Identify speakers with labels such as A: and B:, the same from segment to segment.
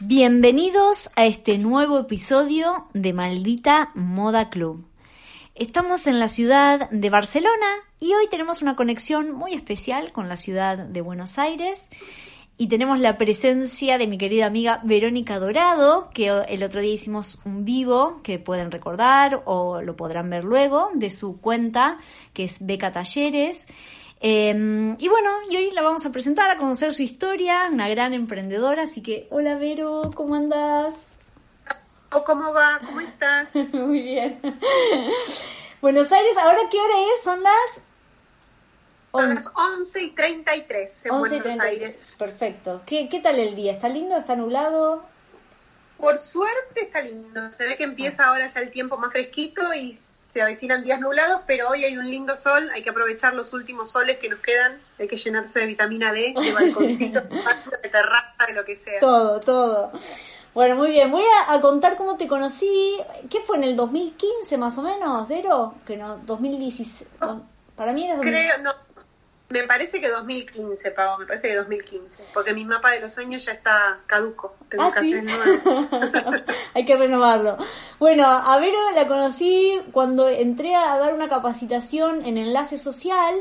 A: Bienvenidos a este nuevo episodio de Maldita Moda Club. Estamos en la ciudad de Barcelona y hoy tenemos una conexión muy especial con la ciudad de Buenos Aires y tenemos la presencia de mi querida amiga Verónica Dorado, que el otro día hicimos un vivo que pueden recordar o lo podrán ver luego de su cuenta que es Beca Talleres. Em, y bueno, y hoy la vamos a presentar, a conocer su historia, una gran emprendedora, así que hola Vero, ¿cómo andas?
B: ¿Cómo va? ¿Cómo estás?
A: Muy bien. Buenos Aires, ¿ahora qué hora es? Son las...
B: Son las 11 y 33 en
A: 11 y
B: Buenos Aires.
A: Perfecto. ¿Qué, ¿Qué tal el día? ¿Está lindo? ¿Está nublado?
B: Por suerte está lindo. Se ve que empieza ahora ya el tiempo más fresquito y se avecinan días nublados, pero hoy hay un lindo sol, hay que aprovechar los últimos soles que nos quedan, hay que llenarse de vitamina D, de balconcitos, de terraza, de lo que sea.
A: Todo, todo. Bueno, muy bien, voy a, contar cómo te conocí, ¿qué fue en el 2015 más o menos, Vero? Que no, 2016, para mí era
B: 2015. Creo, no, me parece que 2015, Pau, me parece que 2015, porque mi mapa de los sueños ya está caduco, tengo
A: ¿Ah,
B: que
A: ¿sí?
B: nuevo.
A: Hay que renovarlo. Bueno, a Vero la conocí cuando entré a dar una capacitación en Enlace Social,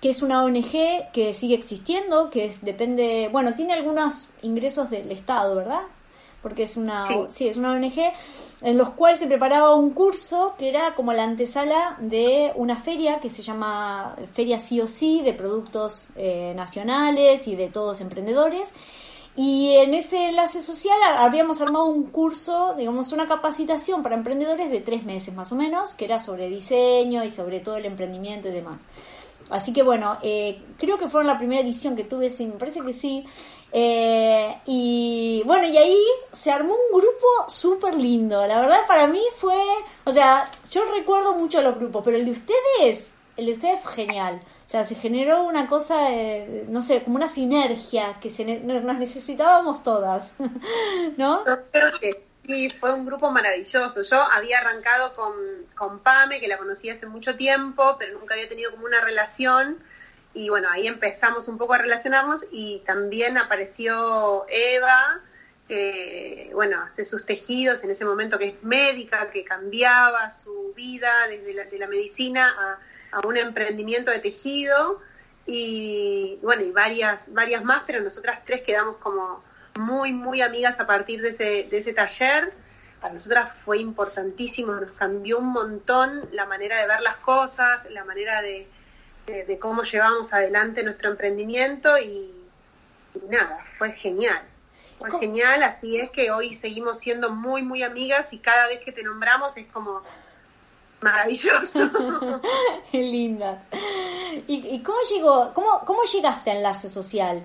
A: que es una ONG que sigue existiendo, que es, depende, bueno, tiene algunos ingresos del Estado, ¿verdad? Porque es una, sí. es una ONG, en los cuales se preparaba un curso que era como la antesala de una feria que se llama Feria Sí o Sí de productos eh, nacionales y de todos emprendedores. Y en ese enlace social habíamos armado un curso, digamos, una capacitación para emprendedores de tres meses más o menos, que era sobre diseño y sobre todo el emprendimiento y demás. Así que bueno, eh, creo que fue la primera edición que tuve, sí, me parece que sí. Eh, y bueno, y ahí se armó un grupo súper lindo. La verdad para mí fue, o sea, yo recuerdo mucho los grupos, pero el de ustedes, el de ustedes fue genial. O sea, se generó una cosa, no sé, como una sinergia que se, nos necesitábamos todas, ¿no?
B: Creo que Sí, fue un grupo maravilloso. Yo había arrancado con, con Pame, que la conocí hace mucho tiempo, pero nunca había tenido como una relación. Y bueno, ahí empezamos un poco a relacionarnos y también apareció Eva, que bueno, hace sus tejidos en ese momento que es médica, que cambiaba su vida desde la, de la medicina a, a un emprendimiento de tejido. Y bueno, y varias, varias más, pero nosotras tres quedamos como muy, muy amigas a partir de ese, de ese taller. Para nosotras fue importantísimo, nos cambió un montón la manera de ver las cosas, la manera de, de, cómo llevamos adelante nuestro emprendimiento y, nada, fue genial. Fue genial, así es que hoy seguimos siendo muy, muy amigas y cada vez que te nombramos es como maravilloso.
A: Qué linda. ¿Y, ¿Y, cómo llegó, cómo, cómo llegaste a Enlace Social?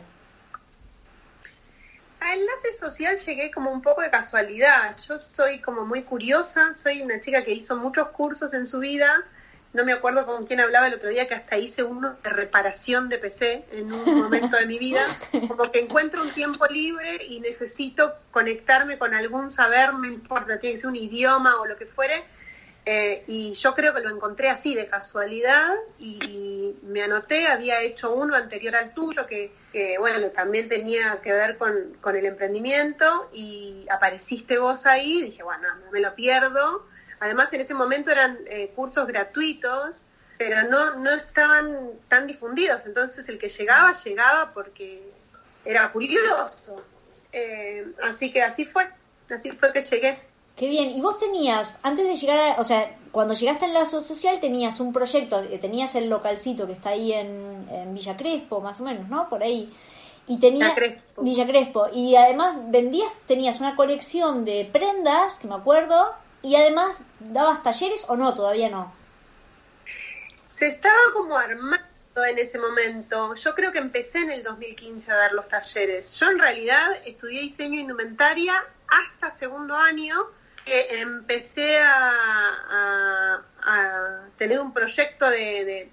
B: A enlace social llegué como un poco de casualidad. Yo soy como muy curiosa, soy una chica que hizo muchos cursos en su vida. No me acuerdo con quién hablaba el otro día que hasta hice uno de reparación de PC en un momento de mi vida. Como que encuentro un tiempo libre y necesito conectarme con algún saber, no importa, tiene que ser un idioma o lo que fuere, eh, y yo creo que lo encontré así de casualidad y me anoté, había hecho uno anterior al tuyo que, bueno, también tenía que ver con, con, el emprendimiento y apareciste vos ahí dije, bueno, no me lo pierdo. Además en ese momento eran eh, cursos gratuitos, pero no, no estaban tan difundidos, entonces el que llegaba, llegaba porque era curioso. Eh, así que así fue, así fue que llegué.
A: Qué bien. Y vos tenías, antes de llegar a, o sea, cuando llegaste al lazo social tenías un proyecto, eh, tenías el localcito que está ahí en, Villa Crespo, más o menos, ¿no? Por ahí. Y tenía Villa Crespo. Y además vendías, tenías una colección de prendas, que me acuerdo, y además dabas talleres o no, todavía no.
B: Se estaba como armando en ese momento. Yo creo que empecé en el 2015 a dar los talleres. Yo en realidad estudié diseño indumentaria hasta segundo año empecé a, tener un proyecto de,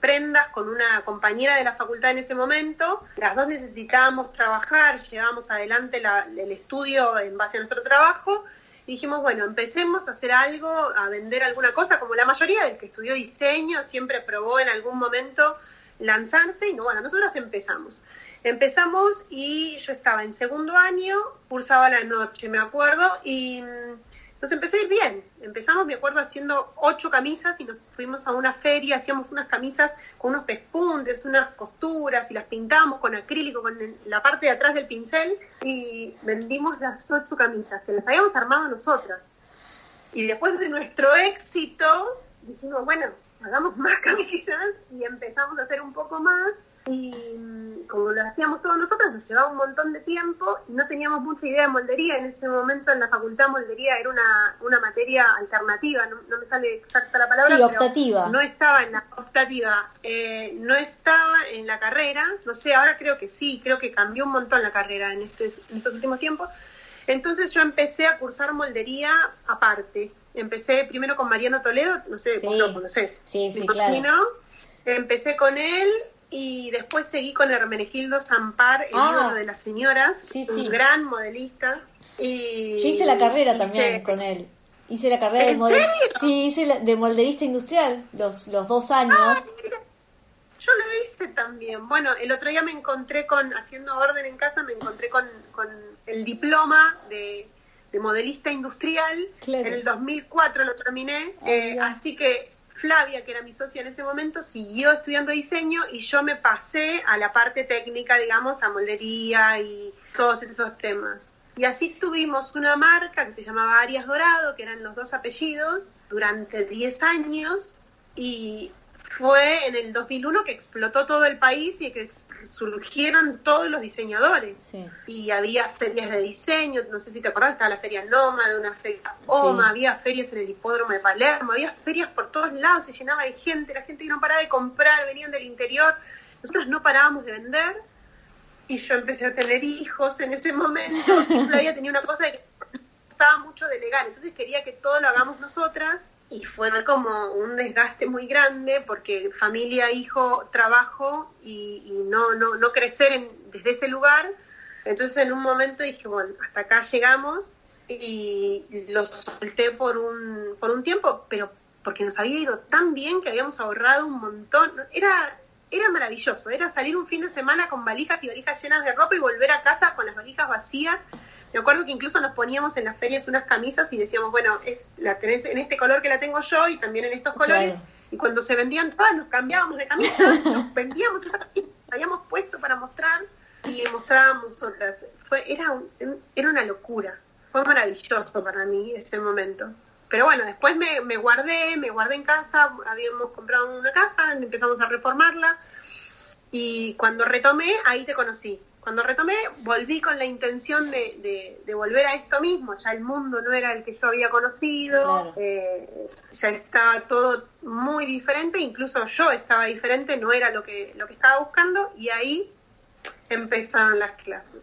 B: prendas con una compañera de la facultad en ese momento. Las dos necesitábamos trabajar, llevábamos adelante el estudio en base a nuestro trabajo. Y dijimos, bueno, empecemos a hacer algo, a vender alguna cosa, como la mayoría del que estudió diseño siempre probó en algún momento lanzarse y no, bueno, nosotros empezamos. Empezamos y yo estaba en segundo año, cursaba la noche, me acuerdo, y mm, nos empezó a ir bien. Empezamos, me acuerdo, haciendo ocho camisas y nos fuimos a una feria, hacíamos unas camisas con unos pespuntes, unas costuras y las pintábamos con acrílico, con la parte de atrás del pincel y vendimos las ocho camisas, que las habíamos armado nosotras. Y después de nuestro éxito, dijimos, bueno, hagamos más camisas y empezamos a hacer un poco más y como lo hacíamos todos nosotros, nos llevaba un montón de tiempo y no teníamos mucha idea de moldería. En ese momento en la facultad moldería era una, una materia alternativa, no, me sale exacta la palabra.
A: Sí, optativa.
B: No estaba en la optativa, eh, no estaba en la carrera, no sé, ahora creo que sí, creo que cambió un montón la carrera en, este, en estos últimos tiempos. Entonces yo empecé a cursar moldería aparte. Empecé primero con Mariano Toledo, no sé, vos lo conoces.
A: Sí, sí, claro.
B: Empecé con él y después seguí con Hermenegildo Zampar, el ah. ídolo de las señoras, un gran modelista. Y
A: Yo hice la carrera también con él. Hice la carrera de modelista. Sí, hice de molderista industrial los, los dos años. Ah,
B: yo lo hice también. Bueno, el otro día me encontré con, haciendo orden en casa, me encontré con, con el diploma de, modelista industrial. En el 2004 lo terminé. Ah, eh, así que Flavia, que era mi socia en ese momento, siguió estudiando diseño y yo me pasé a la parte técnica, digamos, a moldería y todos esos temas. Y así tuvimos una marca que se llamaba Arias Dorado, que eran los dos apellidos, durante 10 años y fue en el 2001 que explotó todo el país y que surgieron todos los diseñadores. Y había ferias de diseño, no sé si te acordás, estaba la feria Noma, de una feria OMA, había ferias en el hipódromo de Palermo, había ferias por todos lados, se llenaba de gente, la gente no paraba de comprar, venían del interior. Nosotros no parábamos de vender y yo empecé a tener hijos en ese momento. Y Flavia tenía una cosa de que gustaba mucho delegar, entonces quería que todo lo hagamos nosotras y fue como un desgaste muy grande porque familia, hijo, trabajo y, no, no, no crecer en, desde ese lugar. Entonces en un momento dije, bueno, hasta acá llegamos y lo solté por un, por un tiempo, pero porque nos había ido tan bien que habíamos ahorrado un montón. Era, era maravilloso, era salir un fin de semana con valijas y valijas llenas de ropa y volver a casa con las valijas vacías me acuerdo que incluso nos poníamos en las ferias unas camisas y decíamos, bueno, es, la tenés en este color que la tengo yo y también en estos colores. Y cuando se vendían todas, nos cambiábamos de camisa, nos vendíamos esas camisas, habíamos puesto para mostrar y mostrábamos otras. Fue, era, era una locura. Fue maravilloso para mí ese momento. Pero bueno, después me, me guardé, me guardé en casa, habíamos comprado una casa, empezamos a reformarla y cuando retomé, ahí te conocí cuando retomé, volví con la intención de, volver a esto mismo. Ya el mundo no era el que yo había conocido, eh, ya estaba todo muy diferente, incluso yo estaba diferente, no era lo que, lo que estaba buscando, y ahí empezaron las clases.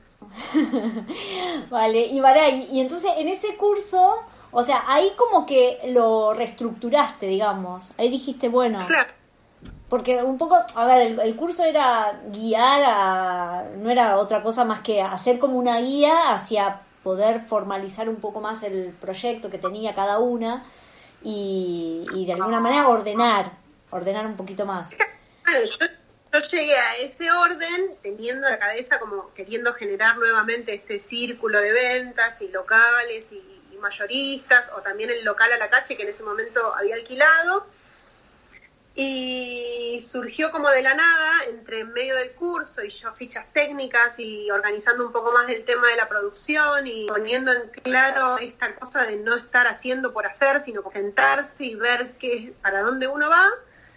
A: vale, y Maray, y entonces en ese curso, o sea, ahí como que lo reestructuraste, digamos. Ahí dijiste, bueno.
B: Claro
A: porque un poco, a ver, el, curso era guiar a, no era otra cosa más que hacer como una guía hacia poder formalizar un poco más el proyecto que tenía cada una y, de alguna manera ordenar, ordenar un poquito más.
B: yo, llegué a ese orden teniendo la cabeza como queriendo generar nuevamente este círculo de ventas y locales y, y mayoristas o también el local a la calle que en ese momento había alquilado y surgió como de la nada, entre medio del curso y yo fichas técnicas y organizando un poco más el tema de la producción y poniendo en claro esta cosa de no estar haciendo por hacer, sino sentarse y ver qué, para dónde uno va,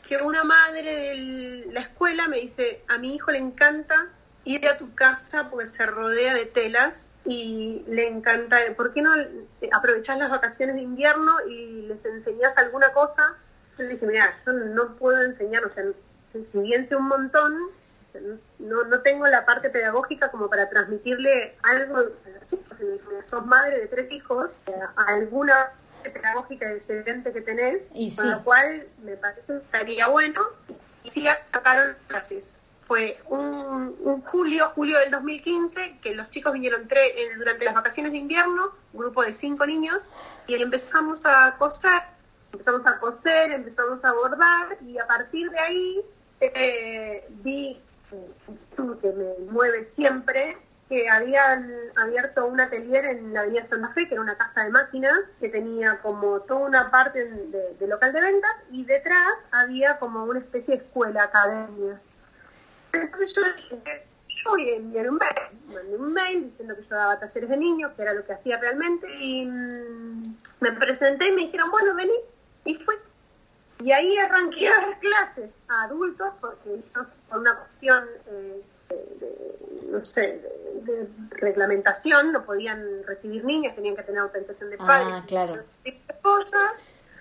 B: que una madre de la escuela me dice, a mi hijo le encanta ir a tu casa porque se rodea de telas y le encanta, ¿por qué no aprovechás las vacaciones de invierno y les enseñás alguna cosa? Yo le dije, mira, yo no puedo enseñar, o sea, si bien sé un montón, no, no tengo la parte pedagógica como para transmitirle algo a los chicos. Sos madre de tres hijos, alguna pedagógica excelente que tenés, con lo cual me parece que estaría bueno. Y sí sacaron clases. Fue un, un, julio, julio del 2015, que los chicos vinieron tre durante las vacaciones de invierno, un grupo de cinco niños, y empezamos a coser empezamos a coser, empezamos a bordar y a partir de ahí eh, vi que me mueve siempre, que habían abierto un atelier en la avenida Santa Fe, que era una casa de máquinas, que tenía como toda una parte de, local de ventas y detrás había como una especie de escuela, academia. Entonces yo dije, yo voy a enviar un mail, mandé un mail diciendo que yo daba talleres de niños, que era lo que hacía realmente, y mm, me presenté y me dijeron, bueno, vení, y fui. Y ahí arranqué a dar clases a adultos, porque por una cuestión... Eh, de, no sé, de, reglamentación, no podían recibir niños, tenían que tener autorización de ah, padres.
A: claro.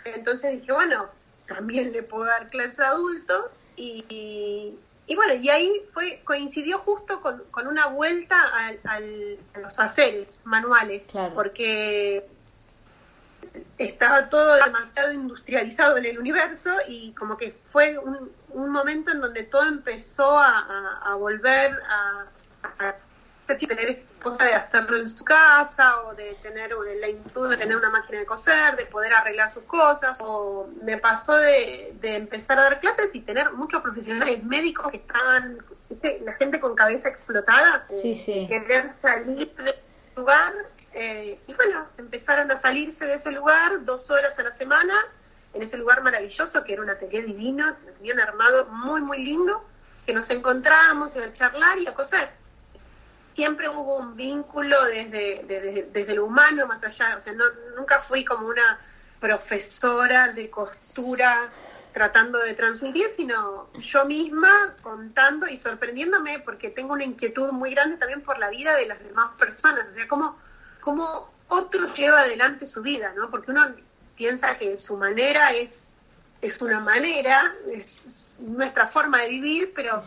B: Entonces dije, bueno, también le puedo dar clases a adultos y, y bueno, y ahí fue coincidió justo con, con una vuelta al, al, a los haceres manuales, porque estaba todo demasiado industrializado en el universo y como que fue un, un momento en donde todo empezó a, volver a, tener cosa de hacerlo en su casa o de tener la inquietud de tener una máquina de coser, de poder arreglar sus cosas o me pasó de, empezar a dar clases y tener muchos profesionales médicos que estaban, la gente con cabeza explotada,
A: sí, sí.
B: querer salir del lugar eh, y bueno, empezaron a salirse de ese lugar dos horas a la semana, en ese lugar maravilloso, que era un atelier divino, un armado muy, muy lindo, que nos encontrábamos a charlar y a coser. Siempre hubo un vínculo desde, desde, desde lo humano más allá, o sea, no, nunca fui como una profesora de costura tratando de transmitir, sino yo misma contando y sorprendiéndome porque tengo una inquietud muy grande también por la vida de las demás personas, o sea, cómo cómo otro lleva adelante su vida, ¿no? Porque uno piensa que su manera es, es una manera, es, nuestra forma de vivir, pero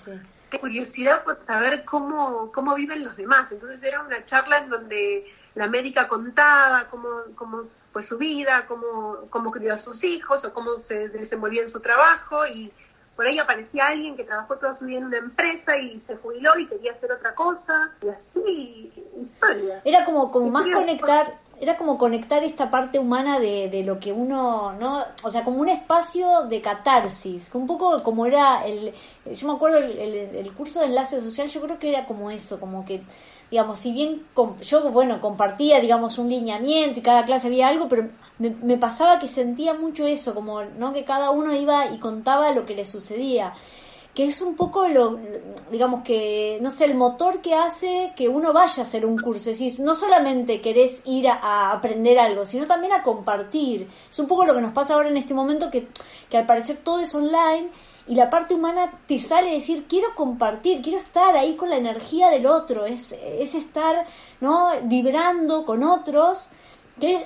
B: curiosidad por saber cómo, cómo viven los demás. Entonces era una charla en donde la médica contaba cómo, cómo fue su vida, cómo, cómo crió a sus hijos o cómo se desenvolvía en su trabajo y por ahí aparecía alguien que trabajó toda su vida en una empresa y se jubiló y quería hacer otra cosa, y así, historia.
A: Era como, como más conectar, era como conectar esta parte humana de, de lo que uno, ¿no? O sea, como un espacio de catarsis, un poco como era el, yo me acuerdo el, el curso de enlace social, yo creo que era como eso, como que digamos, si bien yo, bueno, compartía, digamos, un lineamiento y cada clase había algo, pero me, pasaba que sentía mucho eso, como, ¿no? Que cada uno iba y contaba lo que le sucedía. Que es un poco lo, digamos que, no sé, el motor que hace que uno vaya a hacer un curso. Es decir, no solamente querés ir a, aprender algo, sino también a compartir. Es un poco lo que nos pasa ahora en este momento, que, que al parecer todo es online y la parte humana te sale decir quiero compartir, quiero estar ahí con la energía del otro, es, es estar ¿no? vibrando con otros.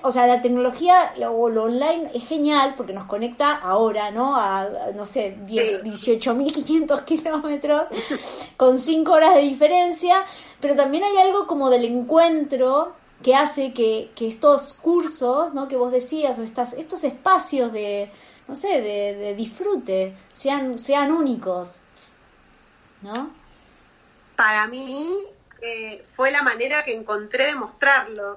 A: O sea, la tecnología o lo, online es genial porque nos conecta ahora, ¿no? A, no sé, 18.500 kilómetros con 5 horas de diferencia, pero también hay algo como del encuentro que hace que, que estos cursos, ¿no? Que vos decías, o estas, estos espacios de, no sé, de, disfrute, sean, sean únicos, ¿no?
B: Para mí eh, fue la manera que encontré de mostrarlo.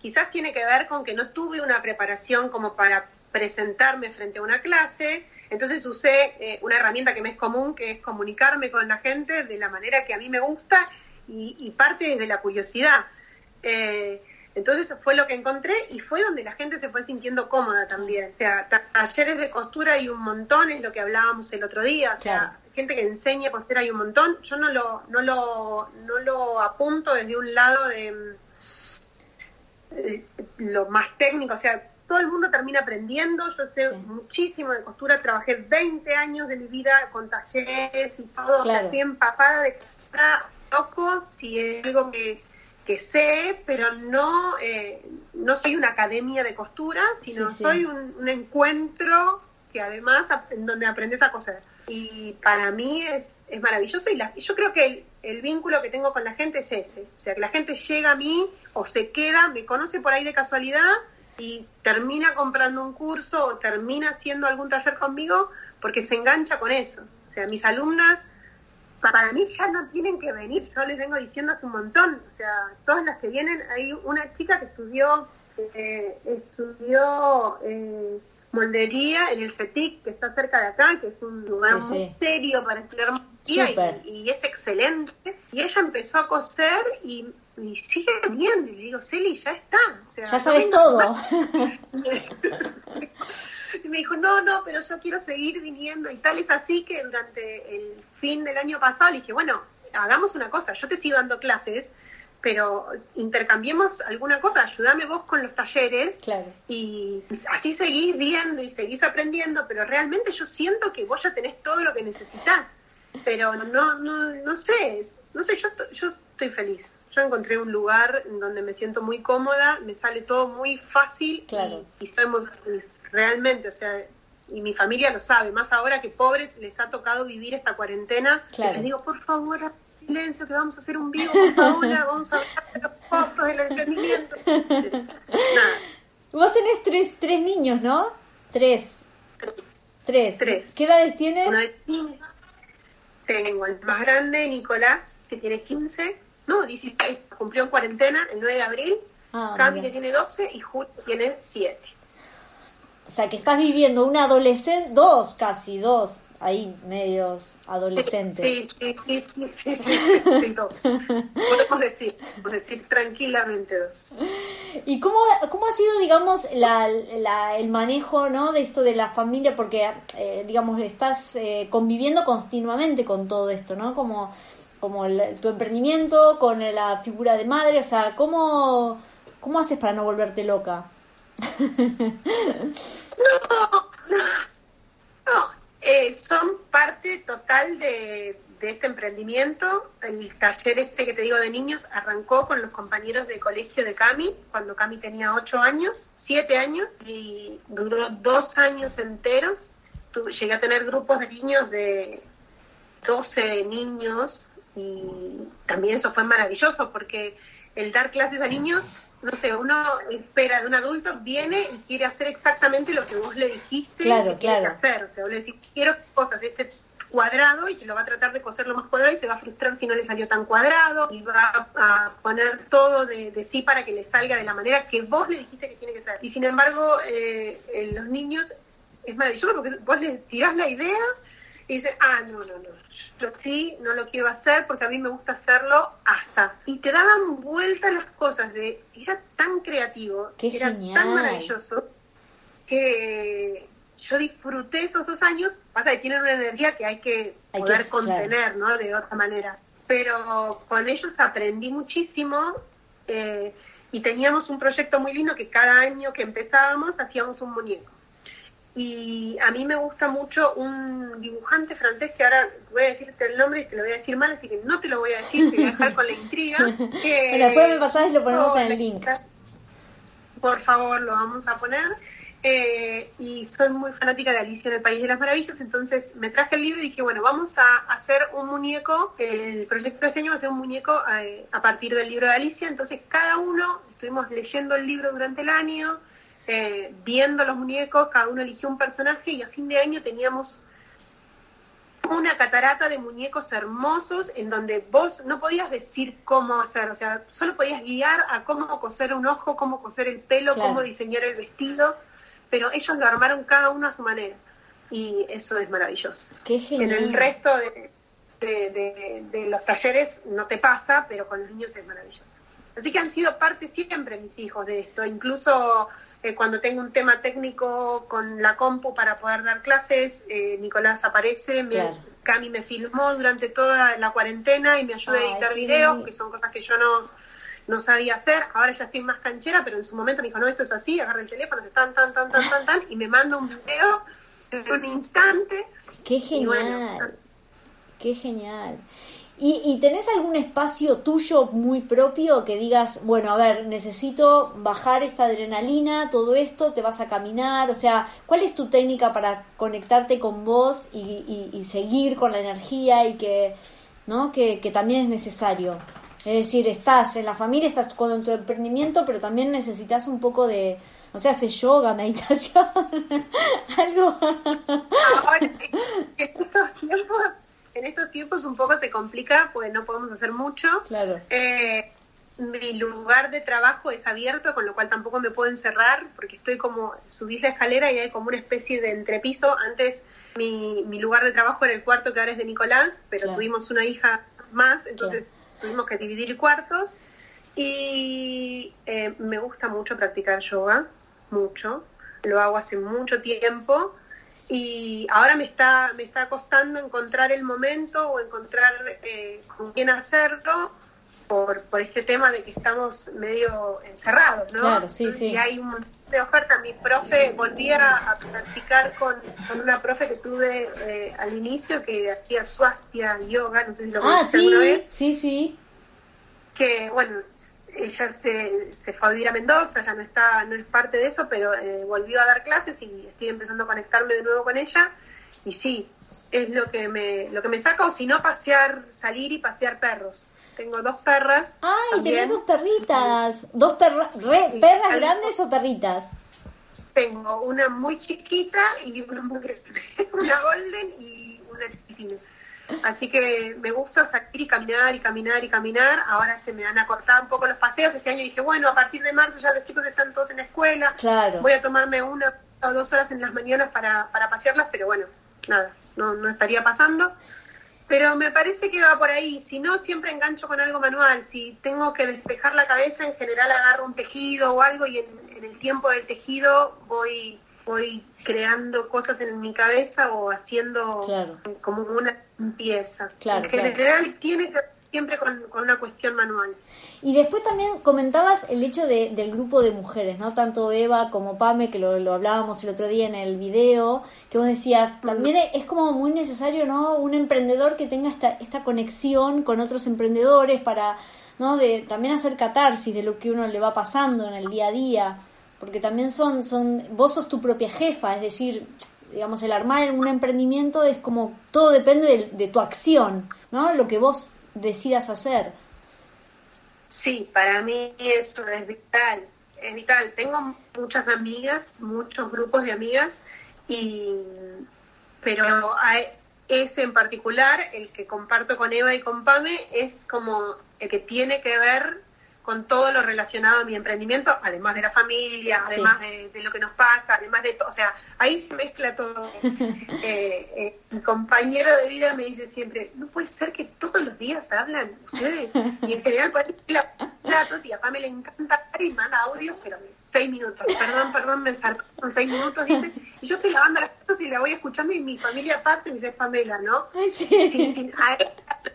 B: Quizás tiene que ver con que no tuve una preparación como para presentarme frente a una clase, entonces usé eh, una herramienta que me es común, que es comunicarme con la gente de la manera que a mí me gusta y, parte desde la curiosidad. Eh, entonces fue lo que encontré y fue donde la gente se fue sintiendo cómoda también. O sea, talleres de costura hay un montón, es lo que hablábamos el otro día. O sea, gente que enseña a coser hay un montón. Yo no lo, no lo, no lo apunto desde un lado de, lo más técnico. O sea, todo el mundo termina aprendiendo. Yo sé muchísimo de costura. Trabajé 20 años de mi vida con talleres y todo. Claro. estoy empapada de costura. Loco, si es algo que que sé, pero no, eh, no soy una academia de costura, sino soy un, encuentro que además en donde aprendes a coser. Y para mí es, es maravilloso y, la, yo creo que el, vínculo que tengo con la gente es ese. O sea, que la gente llega a mí o se queda, me conoce por ahí de casualidad y termina comprando un curso o termina haciendo algún taller conmigo porque se engancha con eso. O sea, mis alumnas para mí ya no tienen que venir, yo les vengo diciendo hace un montón, o sea, todas las que vienen, hay una chica que estudió, eh, estudió eh, moldería en el CETIC, que está cerca de acá, que es un lugar muy serio para estudiar y, y, es excelente. Y ella empezó a coser y, sigue bien. Y le digo, Celi, ya está.
A: ya sabes todo.
B: y me dijo, no, no, pero yo quiero seguir viniendo y tal. Es así que durante el fin del año pasado le dije, bueno, hagamos una cosa, yo te sigo dando clases, pero intercambiemos alguna cosa, ayúdame vos con los talleres y así seguís viendo y seguís aprendiendo, pero realmente yo siento que vos ya tenés todo lo que necesitas, pero no, no, no sé, no sé, yo, yo estoy feliz. Yo encontré un lugar donde me siento muy cómoda, me sale todo muy fácil y, soy muy feliz, realmente, o sea, y mi familia lo sabe, más ahora que pobres les ha tocado vivir esta cuarentena. Les digo, por favor, silencio, que vamos a hacer un vivo ahora, vamos a ver los fotos del entendimiento.
A: Vos tenés tres, tres niños, ¿no? Tres. Tres. Tres. ¿Qué edades tienen?
B: Tengo el más grande, Nicolás, que tiene 15, no, 16, cumplió en cuarentena el 9 de abril. Ah, Cami, que tiene 12, y Julio tiene 7.
A: O sea, que estás viviendo una adolescente, dos casi, dos, ahí medios adolescentes.
B: Sí, sí, sí, sí, sí, sí, dos. Podemos decir, podemos decir tranquilamente dos.
A: ¿Y cómo, cómo ha sido, digamos, la, la, el manejo ¿no? de esto de la familia? Porque, eh, digamos, estás eh, conviviendo continuamente con todo esto, ¿no? Como, como tu emprendimiento, con la figura de madre, o sea, ¿cómo, cómo haces para no volverte loca?
B: no, no eh, son parte total de, este emprendimiento. El taller este que te digo de niños arrancó con los compañeros de colegio de Cami, cuando Cami tenía 8 años, 7 años, y duró dos años enteros. llegué a tener grupos de niños de 12 niños y también eso fue maravilloso porque el dar clases a niños no sé, uno espera de un adulto, viene y quiere hacer exactamente lo que vos le dijiste
A: claro,
B: que
A: claro.
B: hacer. O sea, vos le decís, quiero cosas de este cuadrado y se lo va a tratar de coser lo más cuadrado y se va a frustrar si no le salió tan cuadrado y va a poner todo de, sí para que le salga de la manera que vos le dijiste que tiene que ser. Y sin embargo, eh, los niños es maravilloso porque vos les tirás la idea y dice, ah, no, no, no, yo sí no lo quiero hacer porque a mí me gusta hacerlo hasta. Y te daban vuelta las cosas de, era tan creativo, era tan maravilloso, que yo disfruté esos dos años, pasa que tienen una energía que hay que poder contener, ¿no? De otra manera. Pero con ellos aprendí muchísimo eh, y teníamos un proyecto muy lindo que cada año que empezábamos hacíamos un muñeco y a mí me gusta mucho un dibujante francés que ahora voy a decirte el nombre y te lo voy a decir mal, así que no te lo voy a decir, te voy a dejar con la intriga.
A: Que, bueno, después me pasás y lo ponemos en el link.
B: Por favor, lo vamos a poner. Eh, y soy muy fanática de Alicia en el País de las Maravillas, entonces me traje el libro y dije, bueno, vamos a hacer un muñeco, el proyecto de este año va a ser un muñeco eh, a partir del libro de Alicia, entonces cada uno, estuvimos leyendo el libro durante el año, eh, viendo los muñecos, cada uno eligió un personaje y a fin de año teníamos una catarata de muñecos hermosos en donde vos no podías decir cómo hacer, o sea, solo podías guiar a cómo coser un ojo, cómo coser el pelo, cómo diseñar el vestido, pero ellos lo armaron cada uno a su manera y eso es maravilloso. En el resto de, de, los talleres no te pasa, pero con los niños es maravilloso. Así que han sido parte siempre mis hijos de esto, incluso eh, cuando tengo un tema técnico con la compu para poder dar clases, eh, Nicolás aparece, Cami me filmó durante toda la cuarentena y me ayuda a editar videos, que son cosas que yo no, no sabía hacer. Ahora ya estoy más canchera, pero en su momento me dijo, no, esto es así, agarra el teléfono, tan, tan, tan, tan, tan, tan, y me manda un video en un instante.
A: ¡Qué genial! ¡Qué genial! ¿Y, ¿Y tenés algún espacio tuyo muy propio que digas, bueno, a ver, necesito bajar esta adrenalina, todo esto, te vas a caminar? O sea, ¿cuál es tu técnica para conectarte con vos y, seguir con la energía y que, ¿no? Que, también es necesario? Es decir, estás en la familia, estás con tu emprendimiento, pero también necesitas un poco de, o sea, haces yoga, meditación, algo.
B: Estos en estos tiempos un poco se complica, pues no podemos hacer mucho.
A: Claro.
B: Eh, mi lugar de trabajo es abierto, con lo cual tampoco me puedo encerrar, porque estoy como, subís la escalera y hay como una especie de entrepiso. Antes mi, mi lugar de trabajo era el cuarto que ahora es de Nicolás, pero tuvimos una hija más, entonces tuvimos que dividir cuartos. Y eh, me gusta mucho practicar yoga, mucho. Lo hago hace mucho tiempo y ahora me está me está costando encontrar el momento o encontrar eh, con quién hacerlo por, por este tema de que estamos medio encerrados, ¿no?
A: Claro, sí, sí.
B: Y hay un montón de ofertas. Mi profe, volví a, practicar con, con, una profe que tuve eh, al inicio que hacía swastia yoga, no sé si lo
A: ah, sí, alguna vez. Sí, sí.
B: Que, bueno, ella se, se fue a vivir a Mendoza, ya no está, no es parte de eso, pero eh, volvió a dar clases y estoy empezando a conectarme de nuevo con ella. Y sí, es lo que me, lo que me saca, o si no, pasear, salir y pasear perros. Tengo dos perras.
A: ¡Ay, tenés dos perritas! ¿Dos perras perras grandes o perritas?
B: Tengo una muy chiquita y una muy una golden y una chiquitina. Así que me gusta salir y caminar y caminar y caminar. Ahora se me han acortado un poco los paseos. Este año dije, bueno, a partir de marzo ya los chicos están todos en la escuela.
A: Claro.
B: Voy a tomarme una o dos horas en las mañanas para, para pasearlas, pero bueno, nada, no, no estaría pasando. Pero me parece que va por ahí. Si no, siempre engancho con algo manual. Si tengo que despejar la cabeza, en general agarro un tejido o algo y en, en el tiempo del tejido voy voy creando cosas en mi cabeza o haciendo como una limpieza.
A: Claro,
B: en general tiene que siempre con, una cuestión manual.
A: Y después también comentabas el hecho de, del grupo de mujeres, ¿no? Tanto Eva como Pame, que lo, lo hablábamos el otro día en el video, que vos decías, también es como muy necesario, ¿no? Un emprendedor que tenga esta, esta conexión con otros emprendedores para, ¿no? De también hacer catarsis de lo que uno le va pasando en el día a día porque también son, son, vos sos tu propia jefa, es decir, digamos, el armar un emprendimiento es como, todo depende de, tu acción, ¿no? Lo que vos decidas hacer.
B: Sí, para mí eso es vital, es vital. Tengo muchas amigas, muchos grupos de amigas, y pero ese en particular, el que comparto con Eva y con Pame, es como el que tiene que ver con todo lo relacionado a mi emprendimiento, además de la familia, además de, lo que nos pasa, además de todo, o sea, ahí se mezcla todo. Eh, eh, mi compañero de vida me dice siempre, no puede ser que todos los días hablan ustedes, y en general pueden platos, y a Pame le encanta y manda audio, pero seis minutos, perdón, perdón, me con seis minutos, dice, y yo estoy lavando las cosas y la voy escuchando y mi familia pasa y me dice Pamela, ¿no? Sí. a él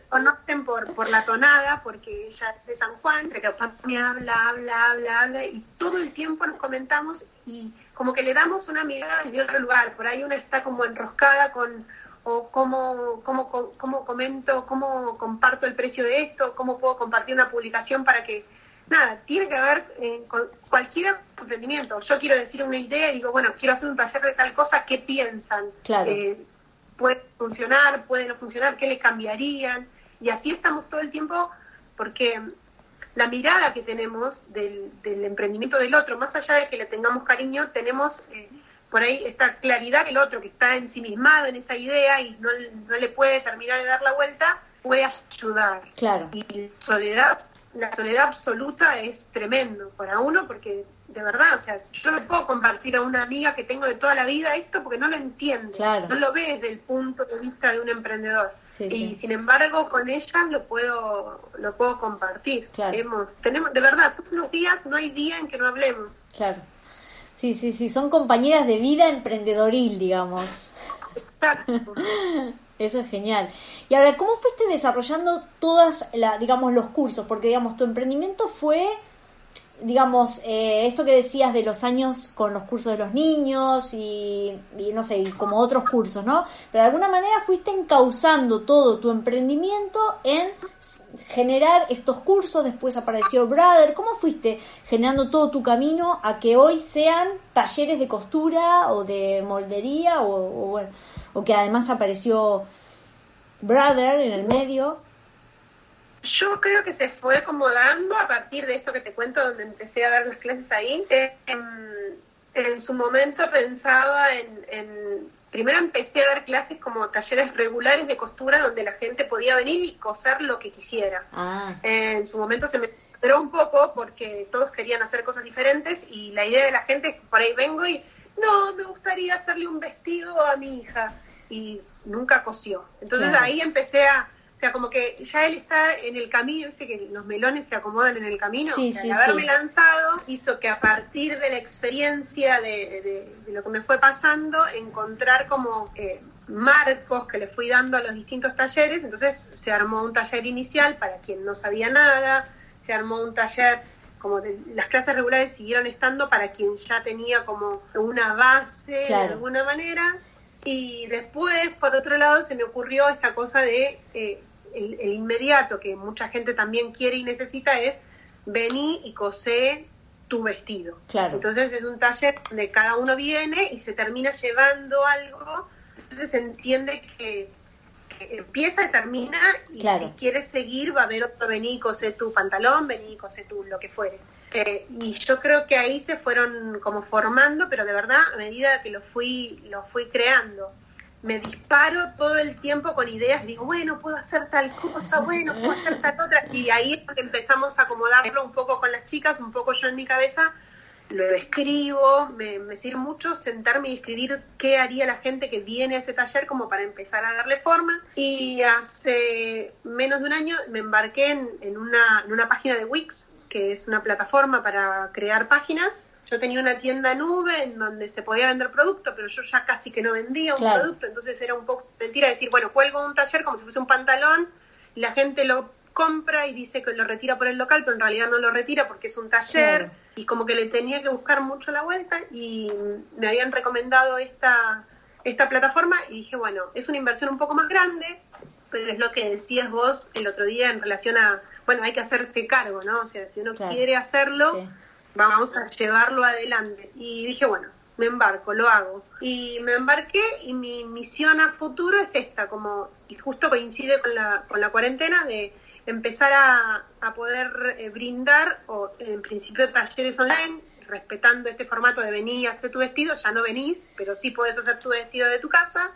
B: conocen por, por la tonada, porque ella es de San Juan, pero me habla, habla, habla, habla, y todo el tiempo nos comentamos y como que le damos una mirada desde otro lugar, por ahí una está como enroscada con o cómo, cómo, cómo comento, cómo comparto el precio de esto, cómo puedo compartir una publicación para que nada, tiene que ver eh, con cualquier emprendimiento. Yo quiero decir una idea y digo, bueno, quiero hacer un taller de tal cosa, ¿qué piensan?
A: Eh,
B: ¿Puede funcionar? ¿Puede no funcionar? ¿Qué le cambiarían? Y así estamos todo el tiempo porque la mirada que tenemos del, emprendimiento del otro, más allá de que le tengamos cariño, tenemos eh, por ahí esta claridad que el otro que está ensimismado en esa idea y no, no le puede terminar de dar la vuelta, puede ayudar.
A: Claro.
B: Y soledad la soledad absoluta es tremendo para uno porque de verdad, o sea, yo no puedo compartir a una amiga que tengo de toda la vida esto porque no lo entiende, no lo ve desde el punto de vista de un emprendedor. y sin embargo con ella lo puedo lo puedo compartir. tenemos de verdad todos los días no hay día en que no hablemos.
A: Claro. Sí, sí, sí, son compañeras de vida emprendedoril, digamos.
B: Exacto.
A: Eso es genial. Y ahora, ¿cómo fuiste desarrollando todas, la, digamos, los cursos? Porque, digamos, tu emprendimiento fue, digamos, eh, esto que decías de los años con los cursos de los niños y, no sé, como otros cursos, ¿no? Pero de alguna manera fuiste encauzando todo tu emprendimiento en generar estos cursos, después apareció Brother. ¿Cómo fuiste generando todo tu camino a que hoy sean talleres de costura o de moldería o, o bueno? O que además apareció Brother en el medio.
B: Yo creo que se fue acomodando a partir de esto que te cuento, donde empecé a dar las clases ahí. En, su momento pensaba en, Primero empecé a dar clases como talleres regulares de costura donde la gente podía venir y coser lo que quisiera.
A: Ah.
B: En su momento se me esperó un poco porque todos querían hacer cosas diferentes y la idea de la gente es que por ahí vengo y no, me gustaría hacerle un vestido a mi hija y nunca cosió. Entonces ahí empecé a, o sea, como que ya él está en el camino, viste que los melones se acomodan en el camino.
A: Sí,
B: haberme lanzado hizo que a partir de la experiencia de, lo que me fue pasando, encontrar como eh, marcos que le fui dando a los distintos talleres. Entonces se armó un taller inicial para quien no sabía nada, se armó un taller como las clases regulares siguieron estando para quien ya tenía como una base de alguna manera y después, por otro lado, se me ocurrió esta cosa de eh, el, inmediato que mucha gente también quiere y necesita es vení y cosé tu vestido.
A: Claro.
B: Entonces es un taller donde cada uno viene y se termina llevando algo. Entonces se entiende que, empieza y termina y si quieres seguir va a haber otro vení y cosé tu pantalón, vení y cosé tu lo que fuere. Eh, y yo creo que ahí se fueron como formando, pero de verdad a medida que lo fui, lo fui creando, me disparo todo el tiempo con ideas, digo, bueno, puedo hacer tal cosa, bueno, puedo hacer tal otra, y ahí es que empezamos a acomodarlo un poco con las chicas, un poco yo en mi cabeza, lo escribo, me, me sirve mucho sentarme y escribir qué haría la gente que viene a ese taller como para empezar a darle forma. Y hace menos de un año me embarqué en, en, una, en una página de Wix que es una plataforma para crear páginas. Yo tenía una tienda nube en donde se podía vender producto, pero yo ya casi que no vendía un producto, entonces era un poco mentira decir, bueno, cuelgo un taller como si fuese un pantalón, y la gente lo compra y dice que lo retira por el local, pero en realidad no lo retira porque es un taller, y como que le tenía que buscar mucho la vuelta, y me habían recomendado esta, esta plataforma, y dije, bueno, es una inversión un poco más grande, pero es lo que decías vos el otro día en relación a bueno, hay que hacerse cargo, ¿no? O sea, si uno quiere hacerlo, vamos a llevarlo adelante. Y dije, bueno, me embarco, lo hago. Y me embarqué y mi misión a futuro es esta, como, y justo coincide con la, con la cuarentena, de empezar a, a poder eh, brindar, o en principio talleres online, respetando este formato de venir y hacer tu vestido, ya no venís, pero sí podés hacer tu vestido de tu casa.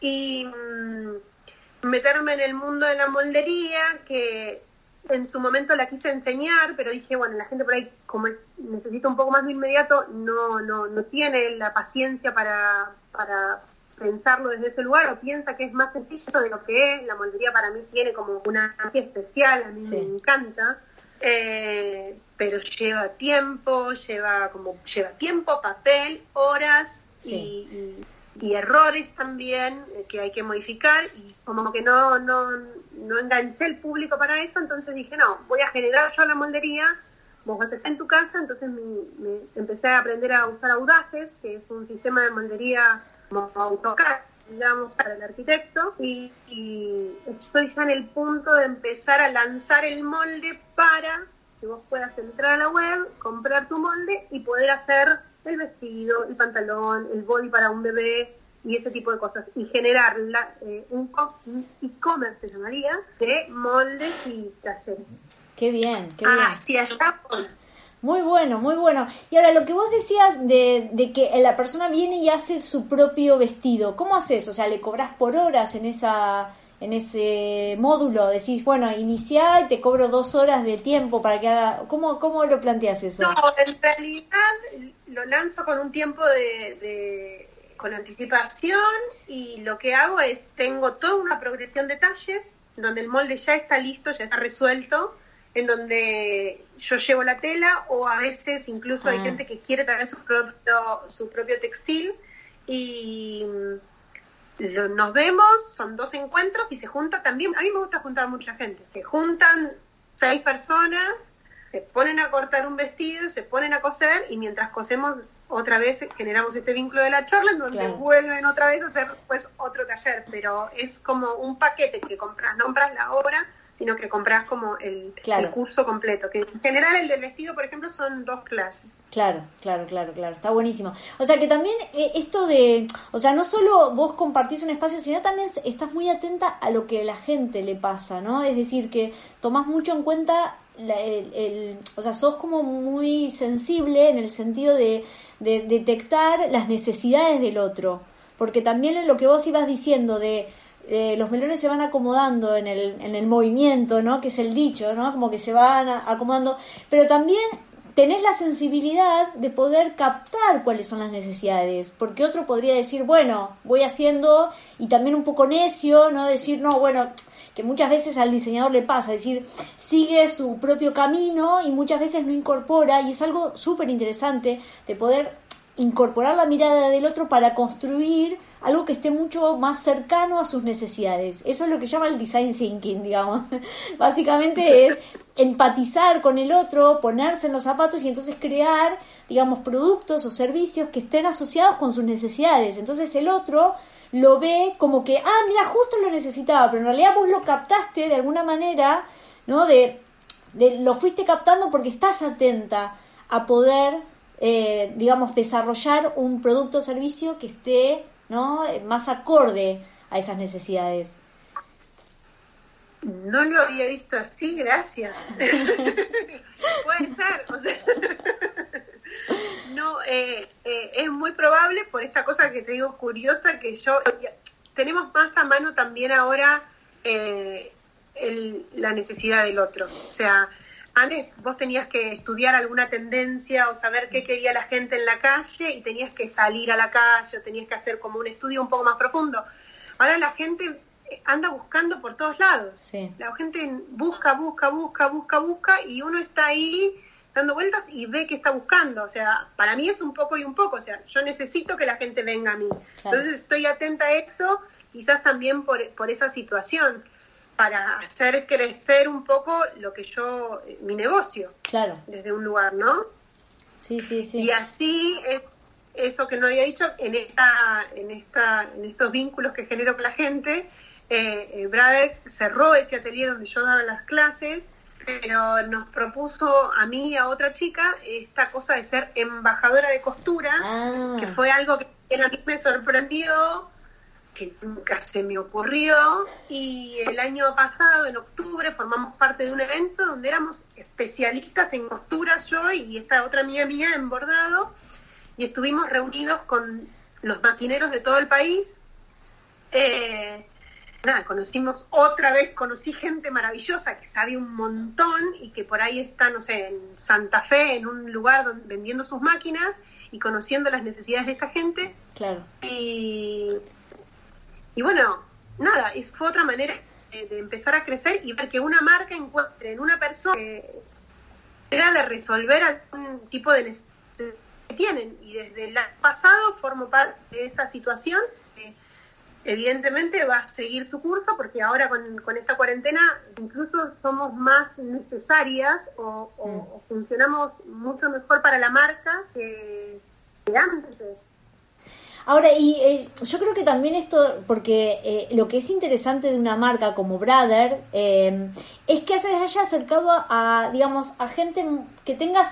B: Y mm, meterme en el mundo de la moldería, que en su momento la quise enseñar, pero dije, bueno, la gente por ahí, como necesita un poco más de inmediato, no, no, no tiene la paciencia para, para pensarlo desde ese lugar o piensa que es más sencillo de lo que es. La moldería para mí tiene como una magia especial, a mí me encanta. Eh, pero lleva tiempo, lleva como lleva tiempo, papel, horas y y errores también eh, que hay que modificar y como que no, no, no enganché el público para eso, entonces dije, no, voy a generar yo la moldería, vos vas a estar en tu casa, entonces me, empecé a aprender a usar Audaces, que es un sistema de moldería como AutoCAD, digamos, para el arquitecto, y, y estoy ya en el punto de empezar a lanzar el molde para que vos puedas entrar a la web, comprar tu molde y poder hacer el vestido, el pantalón, el body para un bebé y ese tipo de cosas. Y generar eh, un e-commerce, se llamaría, de moldes y talleres.
A: Qué bien, qué
B: bien.
A: Muy bueno, muy bueno. Y ahora lo que vos decías de, de, que la persona viene y hace su propio vestido, ¿cómo haces? O sea, ¿le cobras por horas en esa en ese módulo? Decís, bueno, inicia y te cobro dos horas de tiempo para que haga... ¿Cómo, cómo lo planteas eso?
B: No, en realidad lo lanzo con un tiempo de, con anticipación y lo que hago es, tengo toda una progresión de talles donde el molde ya está listo, ya está resuelto, en donde yo llevo la tela o a veces incluso hay ah. gente que quiere traer su propio, su propio textil y nos vemos, son dos encuentros y se junta también, a mí me gusta juntar mucha gente, se juntan seis personas, se ponen a cortar un vestido, se ponen a coser y mientras cosemos otra vez generamos este vínculo de la charla en donde vuelven otra vez a hacer pues otro taller, pero es como un paquete que compras, no compras la obra, sino que compras como el, curso completo. Que en general el del vestido, por ejemplo, son dos clases.
A: Claro, claro, claro, claro, está buenísimo. O sea que también eh, esto de, o sea, no solo vos compartís un espacio, sino también estás muy atenta a lo que a la gente le pasa, ¿no? Es decir, que tomás mucho en cuenta, el, o sea, sos como muy sensible en el sentido de, de detectar las necesidades del otro. Porque también en lo que vos ibas diciendo de eh, los melones se van acomodando en el, en el movimiento, ¿no? Que es el dicho, ¿no? Como que se van acomodando. Pero también tenés la sensibilidad de poder captar cuáles son las necesidades, porque otro podría decir, bueno, voy haciendo, y también un poco necio, ¿no? Decir, no, bueno, que muchas veces al diseñador le pasa, es decir, sigue su propio camino y muchas veces no incorpora, y es algo súper interesante de poder incorporar la mirada del otro para construir algo que esté mucho más cercano a sus necesidades. Eso es lo que llama el design thinking, digamos. Básicamente es empatizar con el otro, ponerse en los zapatos y entonces crear, digamos, productos o servicios que estén asociados con sus necesidades. Entonces el otro lo ve como que, ah, mira, justo lo necesitaba, pero en realidad vos lo captaste de alguna manera, ¿no? De, de lo fuiste captando porque estás atenta a poder, eh, digamos, desarrollar un producto o servicio que esté ¿no? Más acorde a esas necesidades.
B: No lo había visto así, gracias. Puede ser, o sea, no, eh, eh, es muy probable por esta cosa que te digo curiosa que yo, tenemos más a mano también ahora eh, la necesidad del otro, o sea, antes vos tenías que estudiar alguna tendencia o saber qué quería la gente en la calle y tenías que salir a la calle o tenías que hacer como un estudio un poco más profundo. Ahora la gente anda buscando por todos lados. La gente busca, busca, busca, busca, busca y uno está ahí dando vueltas y ve que está buscando. O sea, para mí es un poco y un poco. O sea, yo necesito que la gente venga a mí. Entonces estoy atenta a eso, quizás también por, por esa situación para hacer crecer un poco lo que yo, mi negocio.
A: Claro.
B: Desde un lugar, ¿no?
A: Sí, sí, sí.
B: Y así, eso que no había dicho, en, esta, en, esta, en estos vínculos que genero con la gente, eh, eh Brother cerró ese atelier donde yo daba las clases, pero nos propuso a mí y a otra chica esta cosa de ser embajadora de costura, ah. que fue algo que a mí me sorprendió que nunca se me ocurrió y el año pasado, en octubre, formamos parte de un evento donde éramos especialistas en costura yo y esta otra amiga mía en bordado y estuvimos reunidos con los maquineros de todo el país. Eh, nada, conocimos otra vez, conocí gente maravillosa que sabe un montón y que por ahí está, no sé, en Santa Fe, en un lugar donde, vendiendo sus máquinas y conociendo las necesidades de esta gente.
A: Claro.
B: Y y bueno, nada, fue otra manera de, empezar a crecer y ver que una marca encuentre en una persona que era de resolver algún tipo de necesidad que tienen. Y desde el año pasado formo parte de esa situación. Evidentemente va a seguir su curso porque ahora con, esta cuarentena incluso somos más necesarias o, mm. funcionamos mucho mejor para la marca que, que antes.
A: Ahora, y eh, yo creo que también esto, porque eh, lo que es interesante de una marca como Brother eh, es que se haya acercado a, digamos, a gente que tenga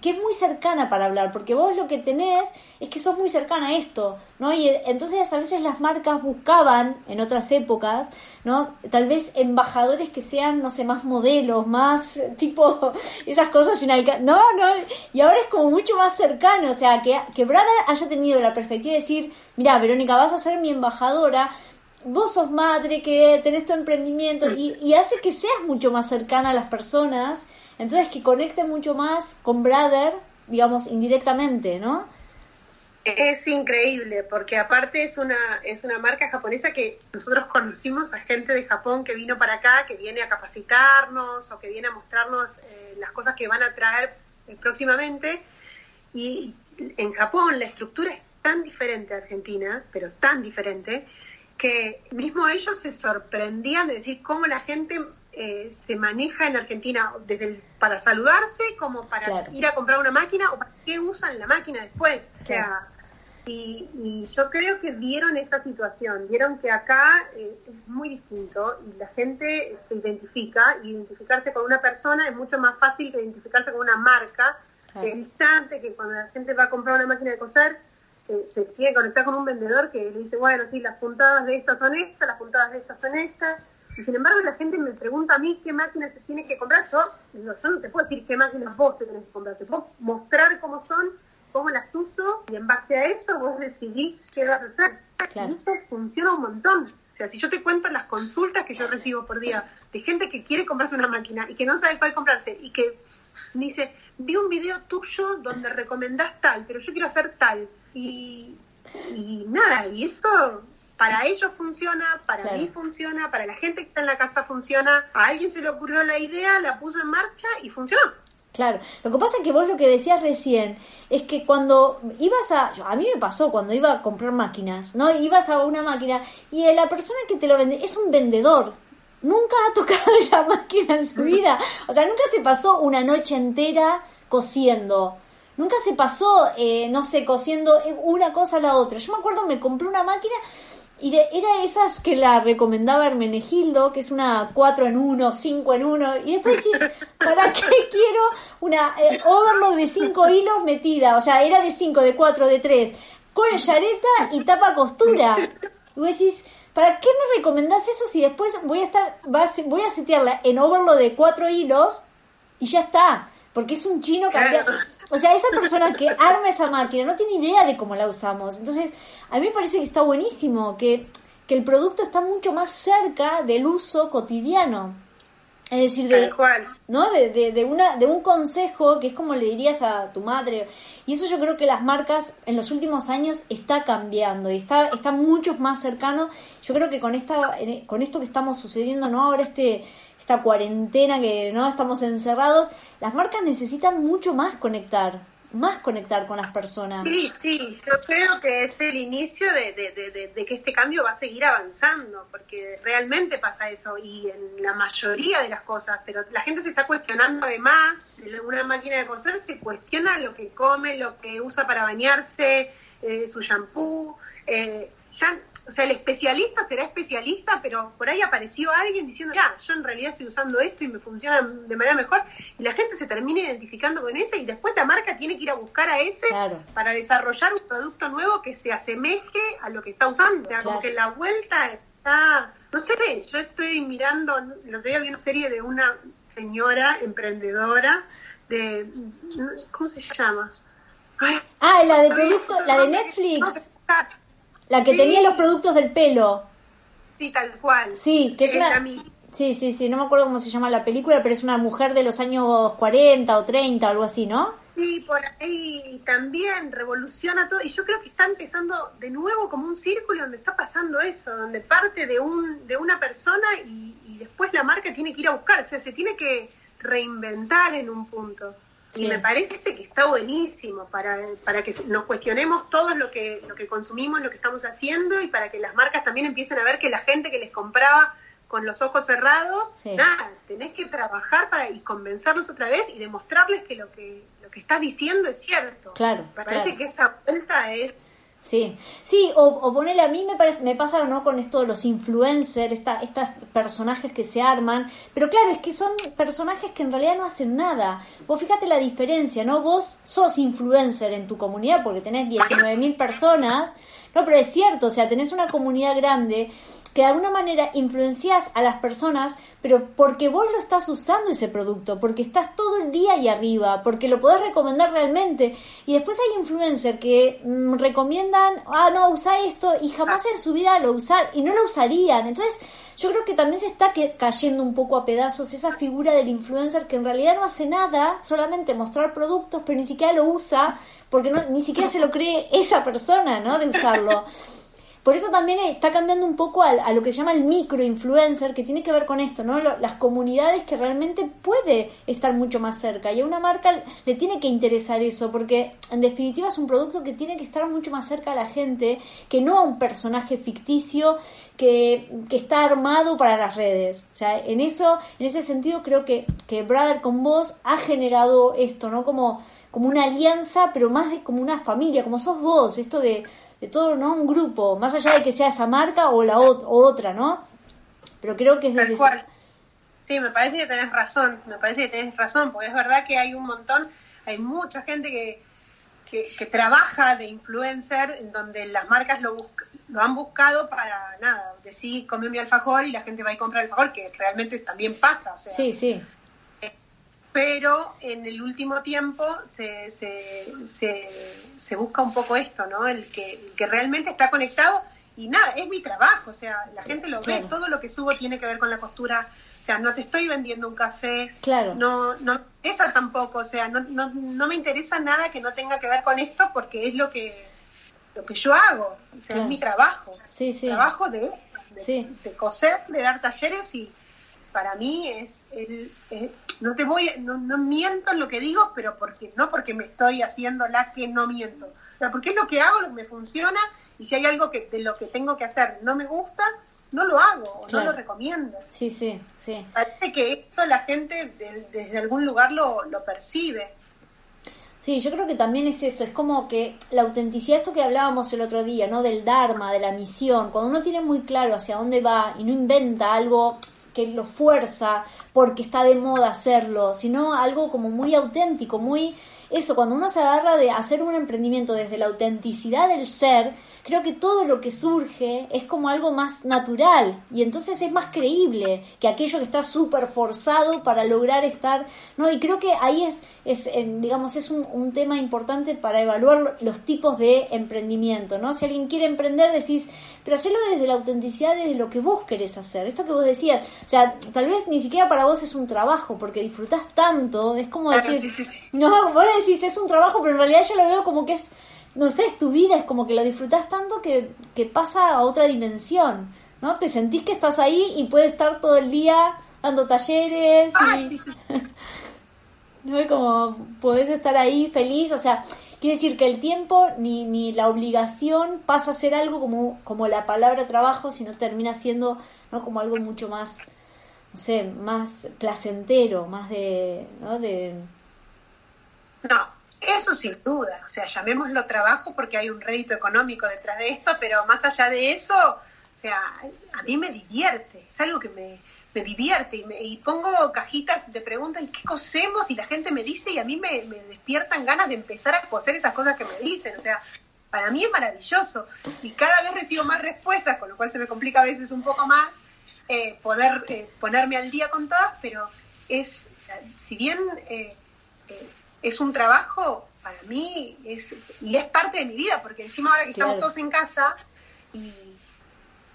A: que es muy cercana para hablar, porque vos lo que tenés es que sos muy cercana a esto, ¿no? Y entonces a veces las marcas buscaban en otras épocas, ¿no? Tal vez embajadores que sean, no sé, más modelos, más tipo esas cosas sin alcance. No, no, y ahora es como mucho más cercano, o sea, que, que Brother haya tenido la perspectiva de decir, mira, Verónica, vas a ser mi embajadora, vos sos madre, que tenés tu emprendimiento y, y hace que seas mucho más cercana a las personas, entonces que conecte mucho más con Brother, digamos, indirectamente, ¿no?
B: Es increíble, porque aparte es una, es una marca japonesa que nosotros conocimos a gente de Japón que vino para acá, que viene a capacitarnos o que viene a mostrarnos eh, las cosas que van a traer eh, próximamente. Y en Japón la estructura es tan diferente a Argentina, pero tan diferente, que mismo ellos se sorprendían de decir cómo la gente eh, se maneja en Argentina, desde para saludarse, como para ir a comprar una máquina o para qué usan la máquina después. O sea, y, yo creo que vieron esa situación, vieron que acá eh, es muy distinto y la gente se identifica, y identificarse con una persona es mucho más fácil que identificarse con una marca, que es distante, que cuando la gente va a comprar una máquina de coser, se tiene que conectar con un vendedor que le dice, bueno, sí, las puntadas de estas son estas, las puntadas de estas son estas. Y sin embargo la gente me pregunta a mí qué máquinas se tiene que comprar. Yo, yo no te puedo decir qué máquinas vos te tenés que comprar. Te puedo mostrar cómo son, cómo las uso y en base a eso vos decidís qué vas a hacer. Y eso funciona un montón. O sea, si yo te cuento las consultas que yo recibo por día de gente que quiere comprarse una máquina y que no sabe cuál comprarse y que me dice, vi un video tuyo donde recomendás tal, pero yo quiero hacer tal. Y, y nada, y eso para ellos funciona, para mí funciona, para la gente que está en la casa funciona, a alguien se le ocurrió la idea, la puso en marcha y funcionó.
A: Claro, lo que pasa es que vos lo que decías recién es que cuando ibas a, a mí me pasó cuando iba a comprar máquinas, ¿no? Ibas a una máquina y la persona que te lo vende es un vendedor, nunca ha tocado esa máquina en su vida, o sea, nunca se pasó una noche entera cosiendo. Nunca se pasó, eh, no sé, cosiendo una cosa a la otra. Yo me acuerdo, me compré una máquina y era esas que la recomendaba Hermenegildo, que es una 4 en 1, 5 en 1. Y después decís, ¿para qué quiero una eh, overlock de 5 hilos metida? O sea, era de 5, de 4, de 3, con yareta y tapa costura. Y vos decís, ¿para qué me recomendás eso si después voy a estar, voy a setearla en overlock de 4 hilos y ya está? Porque es un chino cambiando. O sea, esa persona que arma esa máquina no tiene idea de cómo la usamos. Entonces, a mí me parece que está buenísimo, que, que el producto está mucho más cerca del uso cotidiano. Es decir, de, ¿no? De, de, una, de un consejo que es como le dirías a tu madre. Y eso yo creo que las marcas en los últimos años está cambiando y está, está mucho más cercano. Yo creo que con, esta, con esto que estamos sucediendo, ¿no? Ahora este, esta cuarentena que no estamos encerrados, las marcas necesitan mucho más conectar, más conectar con las personas.
B: Sí, sí, yo creo que es el inicio de, de, que este cambio va a seguir avanzando, porque realmente pasa eso y en la mayoría de las cosas, pero la gente se está cuestionando además, una máquina de coser se cuestiona lo que come, lo que usa para bañarse, eh, su shampoo, eh, ya o sea, el especialista será especialista, pero por ahí apareció alguien diciendo, ya, yo en realidad estoy usando esto y me funciona de manera mejor, y la gente se termina identificando con ese, y después la marca tiene que ir a buscar a ese para desarrollar un producto nuevo que se asemeje a lo que está usando. O sea, como que la vuelta está, no sé, yo estoy mirando, el otro día vi una serie de una señora emprendedora de, ¿cómo se llama?
A: ah, la de producto, la de Netflix. La que tenía los productos del pelo.
B: Sí, tal cual.
A: Sí, que es una... Sí, sí, sí, no me acuerdo cómo se llama la película, pero es una mujer de los años 40 o 30, algo así, ¿no?
B: Sí, por ahí también revoluciona todo. Y yo creo que está empezando de nuevo como un círculo donde está pasando eso, donde parte de, un, de una persona y, y después la marca tiene que ir a buscar, o sea, se tiene que reinventar en un punto. Y me parece que está buenísimo para, para que nos cuestionemos todo lo que, lo que consumimos, lo que estamos haciendo y para que las marcas también empiecen a ver que la gente que les compraba con los ojos cerrados, nada, tenés que trabajar para y convencerlos otra vez y demostrarles que lo que lo que estás diciendo es cierto.
A: Claro.
B: Me parece que esa vuelta es
A: Sí, sí, o, o ponele, a mí me parece, me pasa no con esto de los influencers, esta, estos personajes que se arman, pero claro, es que son personajes que en realidad no hacen nada. Vos fíjate la diferencia, ¿no? Vos sos influencer en tu comunidad porque tenés 19.000 personas, no, pero es cierto, o sea, tenés una comunidad grande que de alguna manera influencias a las personas, pero porque vos lo estás usando ese producto, porque estás todo el día ahí arriba, porque lo podés recomendar realmente. Y después hay influencers que mm, recomiendan, ah, no, usa esto, y jamás en su vida lo usar, y no lo usarían. Entonces, yo creo que también se está cayendo un poco a pedazos esa figura del influencer que en realidad no hace nada, solamente mostrar productos, pero ni siquiera lo usa, porque no, ni siquiera se lo cree esa persona, ¿no? De usarlo. Por eso también está cambiando un poco a, lo que se llama el microinfluencer, que tiene que ver con esto, ¿no? las comunidades que realmente puede estar mucho más cerca. Y a una marca le tiene que interesar eso, porque en definitiva es un producto que tiene que estar mucho más cerca a la gente, que no a un personaje ficticio que, está armado para las redes. O sea, en eso, en ese sentido creo que, que Brother con vos ha generado esto, ¿no? Como, como una alianza, pero más de como una familia, como sos vos, esto de de todo, ¿no? Un grupo, más allá de que sea esa marca o la otra, ¿no? Pero creo que es
B: Tal cual. Sí, me parece que tenés razón, me parece que tenés razón, porque es verdad que hay un montón, hay mucha gente que, que, trabaja de influencer, en donde las marcas lo, lo han buscado para nada, decir, come mi alfajor y la gente va y compra el alfajor, que realmente también pasa. O sea,
A: sí, sí
B: pero en el último tiempo se, se, se, busca un poco esto, ¿no? El que, que, realmente está conectado y nada, es mi trabajo, o sea, la gente lo ve, todo lo que subo tiene que ver con la costura, sea, no te estoy vendiendo un café.
A: Claro.
B: No, no esa tampoco, o sea, no, no, no me interesa nada que no tenga que ver con esto porque es lo que lo que yo hago, o sea, es mi trabajo.
A: Sí, sí.
B: Trabajo de, de, coser, de dar talleres y para mí es, el, no te voy, no, no miento en lo que digo, pero porque no porque me estoy haciendo la que no miento, o sea, porque es lo que hago, lo que me funciona y si hay algo que de lo que tengo que hacer no me gusta, no lo hago o no lo recomiendo.
A: Sí, sí, sí.
B: Parece que eso la gente desde algún lugar lo, lo percibe.
A: Sí, yo creo que también es eso, es como que la autenticidad, esto que hablábamos el otro día, ¿no? Del Dharma, de la misión, cuando uno tiene muy claro hacia dónde va y no inventa algo que lo fuerza porque está de moda hacerlo, sino algo como muy auténtico, muy eso, cuando uno se agarra de hacer un emprendimiento desde la autenticidad del ser, creo que todo lo que surge es como algo más natural y entonces es más creíble que aquello que está súper forzado para lograr estar, ¿no? Y creo que ahí es, es digamos, es un, un, tema importante para evaluar los tipos de emprendimiento, ¿no? Si alguien quiere emprender, decís, pero hacerlo desde la autenticidad, desde lo que vos querés hacer. Esto que vos decías, o sea, tal vez ni siquiera para vos es un trabajo, porque disfrutás tanto, es como decir, no, vos decís, es un trabajo, pero en realidad yo lo veo como que es no sé, es tu vida, es como que lo disfrutas tanto que, que pasa a otra dimensión, ¿no? Te sentís que estás ahí y puedes estar todo el día dando talleres y... ¿no? Como podés estar ahí feliz, o sea, quiere decir que el tiempo ni, ni la obligación pasa a ser algo como, como la palabra trabajo, sino termina siendo ¿no? como algo mucho más, no sé, más placentero, más de... ¿no? de
B: no, eso sin duda, o sea, llamémoslo trabajo porque hay un rédito económico detrás de esto, pero más allá de eso, o sea, a mí me divierte, es algo que me, me divierte y, me, y, pongo cajitas de preguntas y qué cosemos y la gente me dice y a mí me, me, despiertan ganas de empezar a coser esas cosas que me dicen, o sea, para mí es maravilloso. Y cada vez recibo más respuestas, con lo cual se me complica a veces un poco más eh, poder eh, ponerme al día con todas, pero es, si bien... Eh, eh es un trabajo para mí es, y es parte de mi vida, porque encima ahora que estamos todos en casa y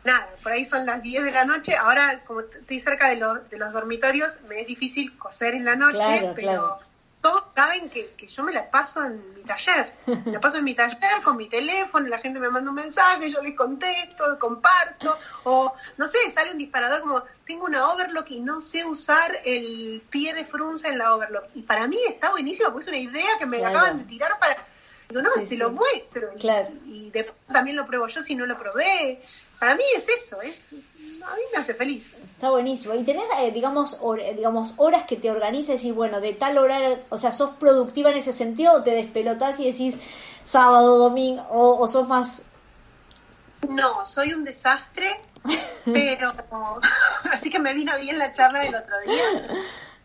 B: nada, por ahí son las 10 de la noche, ahora como estoy cerca de, los de los dormitorios, me es difícil coser en la noche, pero todos saben que, que, yo me la paso en mi taller. Me la paso en mi taller con mi teléfono, la gente me manda un mensaje, yo les contesto, comparto, o no sé, sale un disparador como, tengo una overlock y no sé usar el pie de frunza en la overlock. Y para mí está buenísimo, porque es una idea que me acaban de tirar para... Digo, no, te lo muestro. Y, después también lo pruebo yo si no lo probé. Para mí es eso, ¿eh? a mí me hace feliz.
A: Está buenísimo. ¿Y tenés, eh, digamos, digamos, horas que te organizas y bueno, de tal hora, o sea, sos productiva en ese sentido o te despelotás y decís sábado, domingo, o, sos más...
B: No, soy un desastre, pero... así que me vino bien la charla del otro día.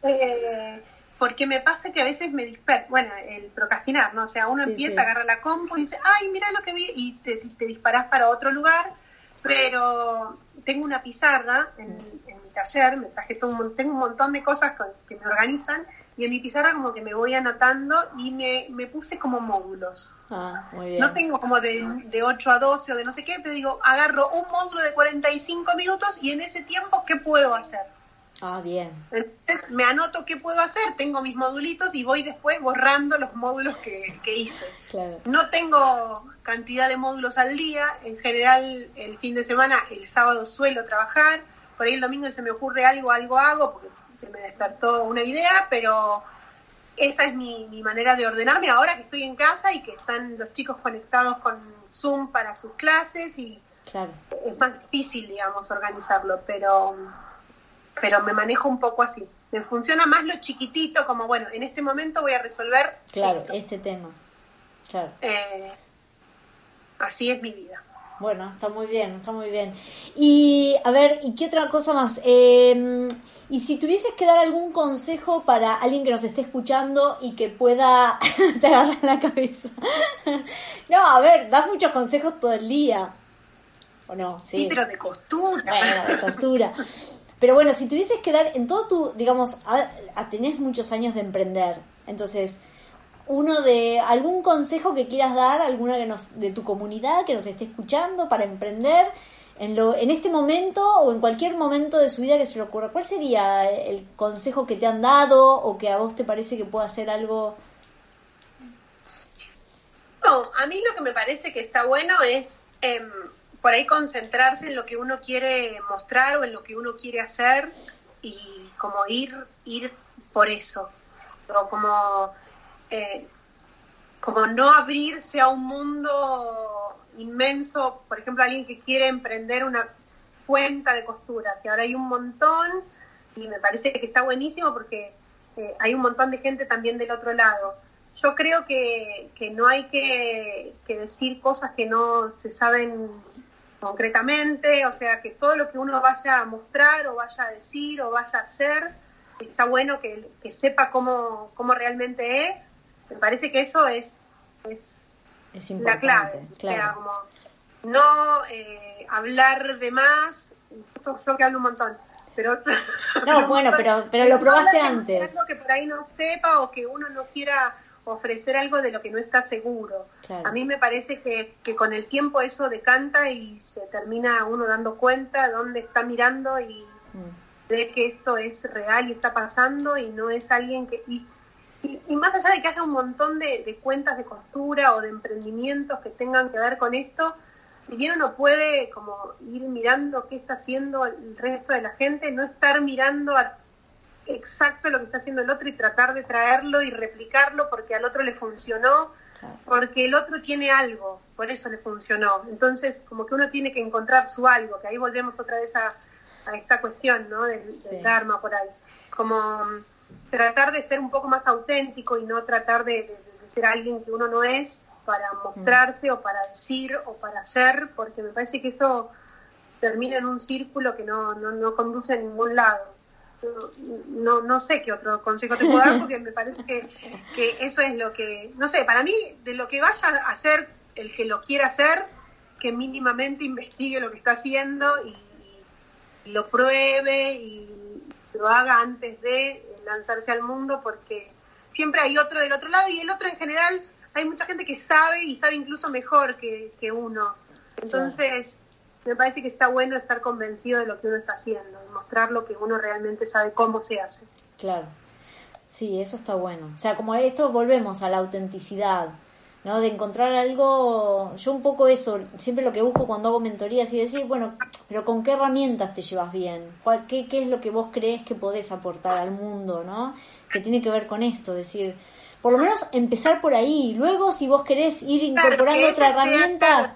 B: Eh, porque me pasa que a veces me disperso, bueno, el procrastinar, ¿no? O sea, uno empieza, a agarrar la compu y dice, ay, mira lo que vi, y te, te disparás para otro lugar, pero tengo una pizarra en, mi taller, me traje todo tengo un montón de cosas que me organizan y en mi pizarra como que me voy anotando y me, me puse como módulos.
A: Ah, muy bien.
B: No tengo como de, de 8 a 12 o de no sé qué, pero digo, agarro un módulo de 45 minutos y en ese tiempo, ¿qué puedo hacer?
A: Ah, bien.
B: Entonces me anoto qué puedo hacer, tengo mis modulitos y voy después borrando los módulos que, hice. No tengo cantidad de módulos al día, en general el fin de semana, el sábado suelo trabajar, por ahí el domingo se me ocurre algo, algo hago, porque se me despertó una idea, pero esa es mi, mi manera de ordenarme ahora que estoy en casa y que están los chicos conectados con Zoom para sus clases y es más difícil, digamos, organizarlo, pero pero me manejo un poco así. Me funciona más lo chiquitito, como bueno, en este momento voy a resolver.
A: Claro, este tema. Claro.
B: Eh, así es mi vida.
A: Bueno, está muy bien, está muy bien. Y a ver, ¿y qué otra cosa más? Eh, y si tuvieses que dar algún consejo para alguien que nos esté escuchando y que pueda te agarrar la cabeza. no, a ver, das muchos consejos todo el día. ¿O no?
B: Sí, sí pero de costura.
A: Bueno, de costura. Pero bueno, si tuvieses que dar en todo tu, digamos, a, tenés muchos años de emprender, entonces, uno de algún consejo que quieras dar, alguna de, nos, de tu comunidad que nos esté escuchando para emprender, en, lo, en este momento o en cualquier momento de su vida que se le ocurra, ¿cuál sería el consejo que te han dado o que a vos te parece que pueda ser algo?
B: No, a mí lo que me parece que está bueno es em, por ahí concentrarse en lo que uno quiere mostrar o en lo que uno quiere hacer y como ir, ir por eso, o como, eh, como no abrirse a un mundo inmenso, por ejemplo, alguien que quiere emprender una cuenta de costura, que ahora hay un montón y me parece que está buenísimo porque eh, hay un montón de gente también del otro lado. Yo creo que, que no hay que, que decir cosas que no se saben concretamente, o sea, que todo lo que uno vaya a mostrar o vaya a decir o vaya a hacer, está bueno que, que sepa cómo, cómo realmente es. Me parece que eso es, es, la clave. Claro. como no eh, hablar de más, yo, que hablo un montón, pero...
A: No, bueno, pero, pero lo probaste antes.
B: Algo que por ahí no sepa o que uno no quiera ofrecer algo de lo que no está seguro. A mí me parece que, que, con el tiempo eso decanta y se termina uno dando cuenta de dónde está mirando y mm. ve que esto es real y está pasando y no es alguien que... Y, y, más allá de que haya un montón de, de, cuentas de costura o de emprendimientos que tengan que ver con esto, si bien uno puede como ir mirando qué está haciendo el resto de la gente, no estar mirando a exacto lo que está haciendo el otro y tratar de traerlo y replicarlo porque al otro le funcionó, porque el otro tiene algo, por eso le funcionó. Entonces, como que uno tiene que encontrar su algo, que ahí volvemos otra vez a, esta cuestión, ¿no? Del, Dharma por ahí. Como mm, tratar de ser un poco más auténtico y no tratar de, ser alguien que uno no es para mostrarse o para decir o para hacer, porque me parece que eso termina en un círculo que no, no, no conduce a ningún lado no, no sé qué otro consejo te puedo dar porque me parece que, eso es lo que, no sé, para mí, de lo que vaya a hacer el que lo quiera hacer, que mínimamente investigue lo que está haciendo y, lo pruebe y lo haga antes de lanzarse al mundo porque siempre hay otro del otro lado y el otro en general hay mucha gente que sabe y sabe incluso mejor que, que uno. Entonces, me parece que está bueno estar convencido de lo que uno está haciendo mostrar lo que uno realmente sabe cómo se hace.
A: Claro, sí, eso está bueno. O sea, como esto volvemos a la autenticidad, ¿no? De encontrar algo, yo un poco eso, siempre lo que busco cuando hago mentorías y decir, bueno, pero ¿con qué herramientas te llevas bien? ¿Cuál, qué, ¿Qué es lo que vos crees que podés aportar al mundo, ¿no? Que tiene que ver con esto, decir, por lo menos empezar por ahí. Luego, si vos querés ir incorporando otra herramienta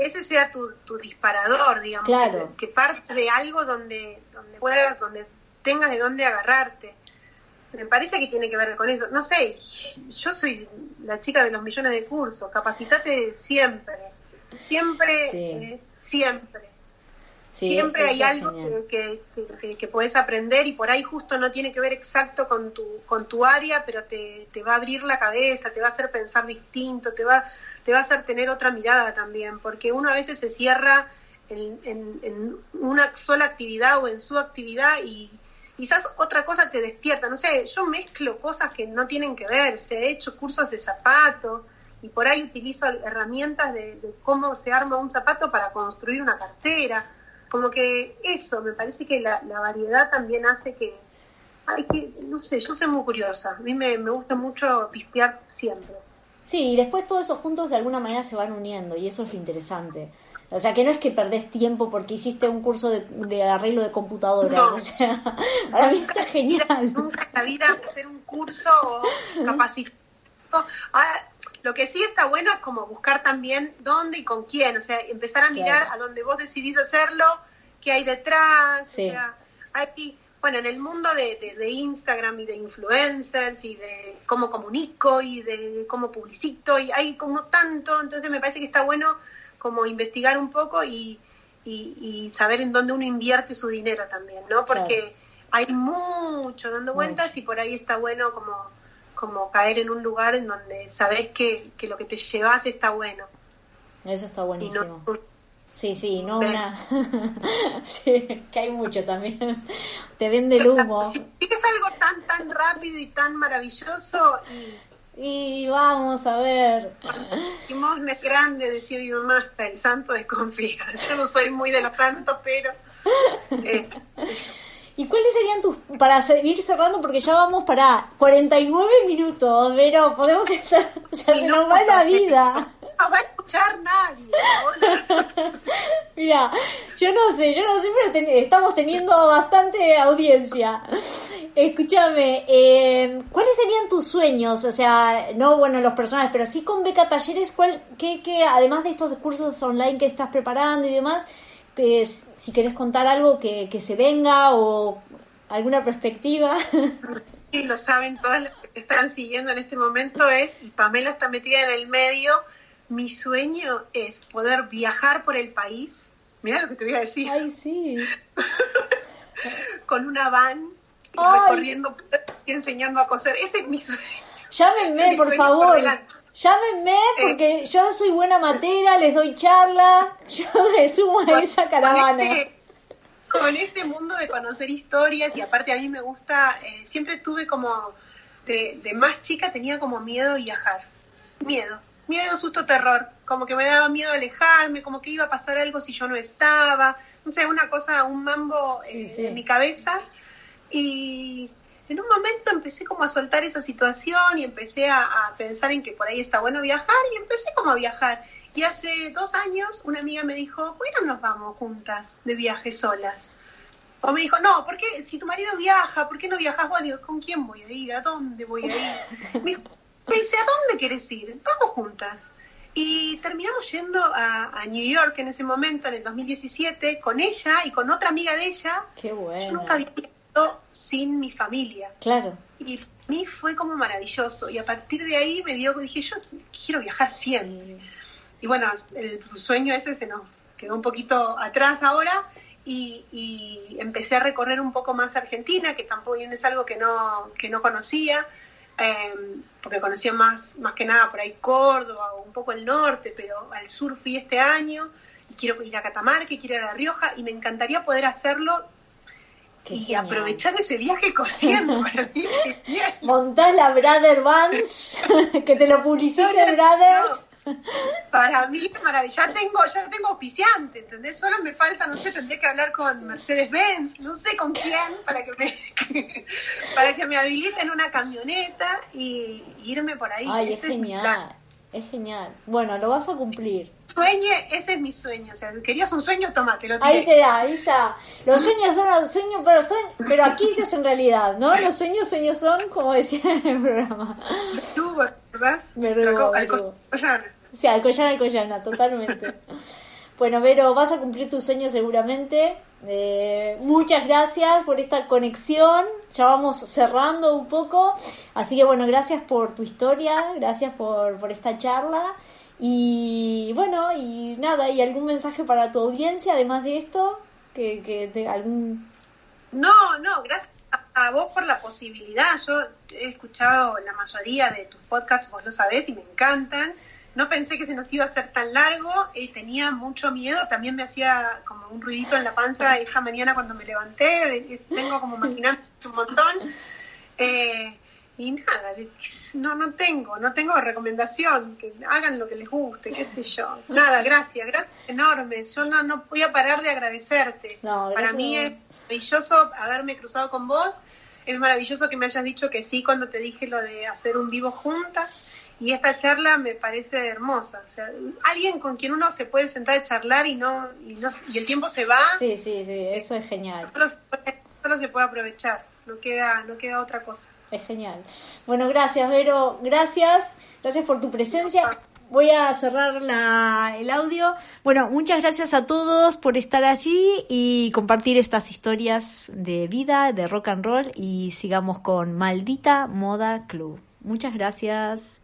B: ese sea tu, tu disparador, digamos, que, parte de algo donde, donde puedas, donde tengas de dónde agarrarte. Me parece que tiene que ver con eso. No sé, yo soy la chica de los millones de cursos, capacitate siempre, siempre, eh, siempre. siempre hay algo que, que, que, puedes aprender y por ahí justo no tiene que ver exacto con tu, con tu área, pero te, te va a abrir la cabeza, te va a hacer pensar distinto, te va te va a hacer tener otra mirada también, porque uno a veces se cierra en, una sola actividad o en su actividad y quizás otra cosa te despierta. No sé, yo mezclo cosas que no tienen que ver, se he hecho cursos de zapatos y por ahí utilizo herramientas de, cómo se arma un zapato para construir una cartera. Como que eso, me parece que la, variedad también hace que, hay que, no sé, yo soy muy curiosa, a mí me, me gusta mucho pispear siempre.
A: Sí, y después todos esos puntos de alguna manera se van uniendo y eso es lo interesante. O sea, que no es que perdés tiempo porque hiciste un curso de, arreglo de computadoras. O sea, para mí está genial.
B: Nunca en la vida hacer un curso o lo que sí está bueno es como buscar también dónde y con quién. O sea, empezar a mirar a dónde vos decidís hacerlo, qué hay detrás. O sea, hay bueno, en el mundo de, de, Instagram y de influencers y de cómo comunico y de cómo publicito y hay como tanto, entonces me parece que está bueno como investigar un poco y, y, saber en dónde uno invierte su dinero también, ¿no? Porque hay mucho dando vueltas y por ahí está bueno como, como caer en un lugar en donde sabes que, que lo que te llevas está bueno.
A: Eso está buenísimo. Sí, sí, no una. sí, que hay mucho también. Te vende el humo.
B: Es algo tan, tan rápido y tan maravilloso.
A: Y, vamos a ver.
B: Limosna es grande, decía mi mamá, hasta el santo desconfía. Yo no soy muy de los santos, pero... Eh,
A: ¿Y cuáles serían tus, para seguir cerrando, porque ya vamos para 49 minutos, pero podemos estar, se nos va la vida.
B: No va a escuchar nadie.
A: Mira, yo no sé, yo no sé, pero estamos teniendo bastante audiencia. Escúchame, eh, ¿cuáles serían tus sueños? O sea, no, bueno, los personales, pero sí con Beca Talleres, ¿cuál, qué, qué, además de estos cursos online que estás preparando y demás, pues, si querés contar algo que, que se venga o alguna perspectiva.
B: Sí, lo saben todas las que están siguiendo en este momento es, y Pamela está metida en el medio, mi sueño es poder viajar por el país. Mira lo que te voy a decir.
A: Ay, sí.
B: Con una van y recorriendo y enseñando a coser. Ese es mi sueño.
A: Llámenme, por favor. Llámenme porque yo soy buena matera, les doy charla, yo me sumo a esa caravana.
B: Este, con este mundo de conocer historias y aparte a mí me gusta, eh, siempre tuve como, de, de, más chica tenía como miedo a viajar, miedo, miedo, susto, terror, como que me daba miedo alejarme, como que iba a pasar algo si yo no estaba, no sé, una cosa, un mambo eh, en mi cabeza y en un momento empecé como a soltar esa situación y empecé a, pensar en que por ahí está bueno viajar y empecé como a viajar. Y hace dos años una amiga me dijo, ¿por qué no nos vamos juntas de viaje solas? O me dijo, no, ¿por qué? Si tu marido viaja, ¿por qué no viajas vos? Digo, ¿con quién voy a ir? ¿A dónde voy a ir? Me dice, ¿a dónde querés ir? Vamos juntas. Y terminamos yendo a, a, New York en ese momento, en el 2017, con ella y con otra amiga de ella.
A: Qué bueno.
B: Yo nunca había sin mi familia.
A: Claro.
B: Y a mí fue como maravilloso. Y a partir de ahí me dio, dije, yo quiero viajar siempre. Y bueno, el sueño ese se nos quedó un poquito atrás ahora. Y, y, empecé a recorrer un poco más Argentina, que tampoco es algo que no, que no conocía, eh, porque conocía más, más que nada por ahí Córdoba o un poco el norte, pero al sur fui este año y quiero ir a Catamarca, quiero ir a La Rioja y me encantaría poder hacerlo y aprovechar ese viaje cosiendo para mí.
A: Montás la Brother Vans, que te lo publicite Brothers.
B: Para mí maravilla. Ya tengo, ya tengo auspiciante, ¿entendés? Solo me falta, no sé, tendría que hablar con Mercedes Benz, no sé con quién, para que me, para que me habiliten una camioneta y, irme por ahí.
A: Ay, es genial. Es genial. Bueno, lo vas a cumplir.
B: Sueñe, ese es mi sueño. O sea, querías un sueño, tómatelo.
A: Ahí te da, ahí está. Los sueños son los sueños, pero, pero aquí se hacen realidad, ¿no? Los sueños, sueños son, como decía en el programa.
B: Tú, ¿verdad?
A: Me rubo, Sí, Alcoyana, Alcoyana, totalmente. bueno, Vero, vas a cumplir tu sueño seguramente. Eh, muchas gracias por esta conexión. Ya vamos cerrando un poco. Así que bueno, gracias por tu historia, gracias por, por esta charla. Y bueno, y nada, ¿y algún mensaje para tu audiencia además de esto? Que, que de algún...
B: No, no, gracias a vos por la posibilidad. Yo he escuchado la mayoría de tus podcasts, vos lo sabés, y me encantan no pensé que se nos iba a hacer tan largo, y tenía mucho miedo, también me hacía como un ruidito en la panza esta mañana cuando me levanté, tengo como maquinando un montón. Eh, y nada, no, no tengo, no tengo recomendación, que hagan lo que les guste, qué sé yo. Nada, gracias, gracias enormes. Yo no, no voy a parar de agradecerte. Para mí es maravilloso haberme cruzado con vos, es maravilloso que me hayas dicho que sí cuando te dije lo de hacer un vivo juntas y esta charla me parece hermosa. O sea, alguien con quien uno se puede sentar a charlar y no, y, no, y el tiempo se va.
A: Sí, sí, sí, eso es genial.
B: Solo, se puede aprovechar, no queda, no queda otra cosa.
A: Es genial. Bueno, gracias, Vero. Gracias. Gracias por tu presencia. Voy a cerrar la, el audio. Bueno, muchas gracias a todos por estar allí y compartir estas historias de vida, de rock and roll y sigamos con Maldita Moda Club. Muchas gracias.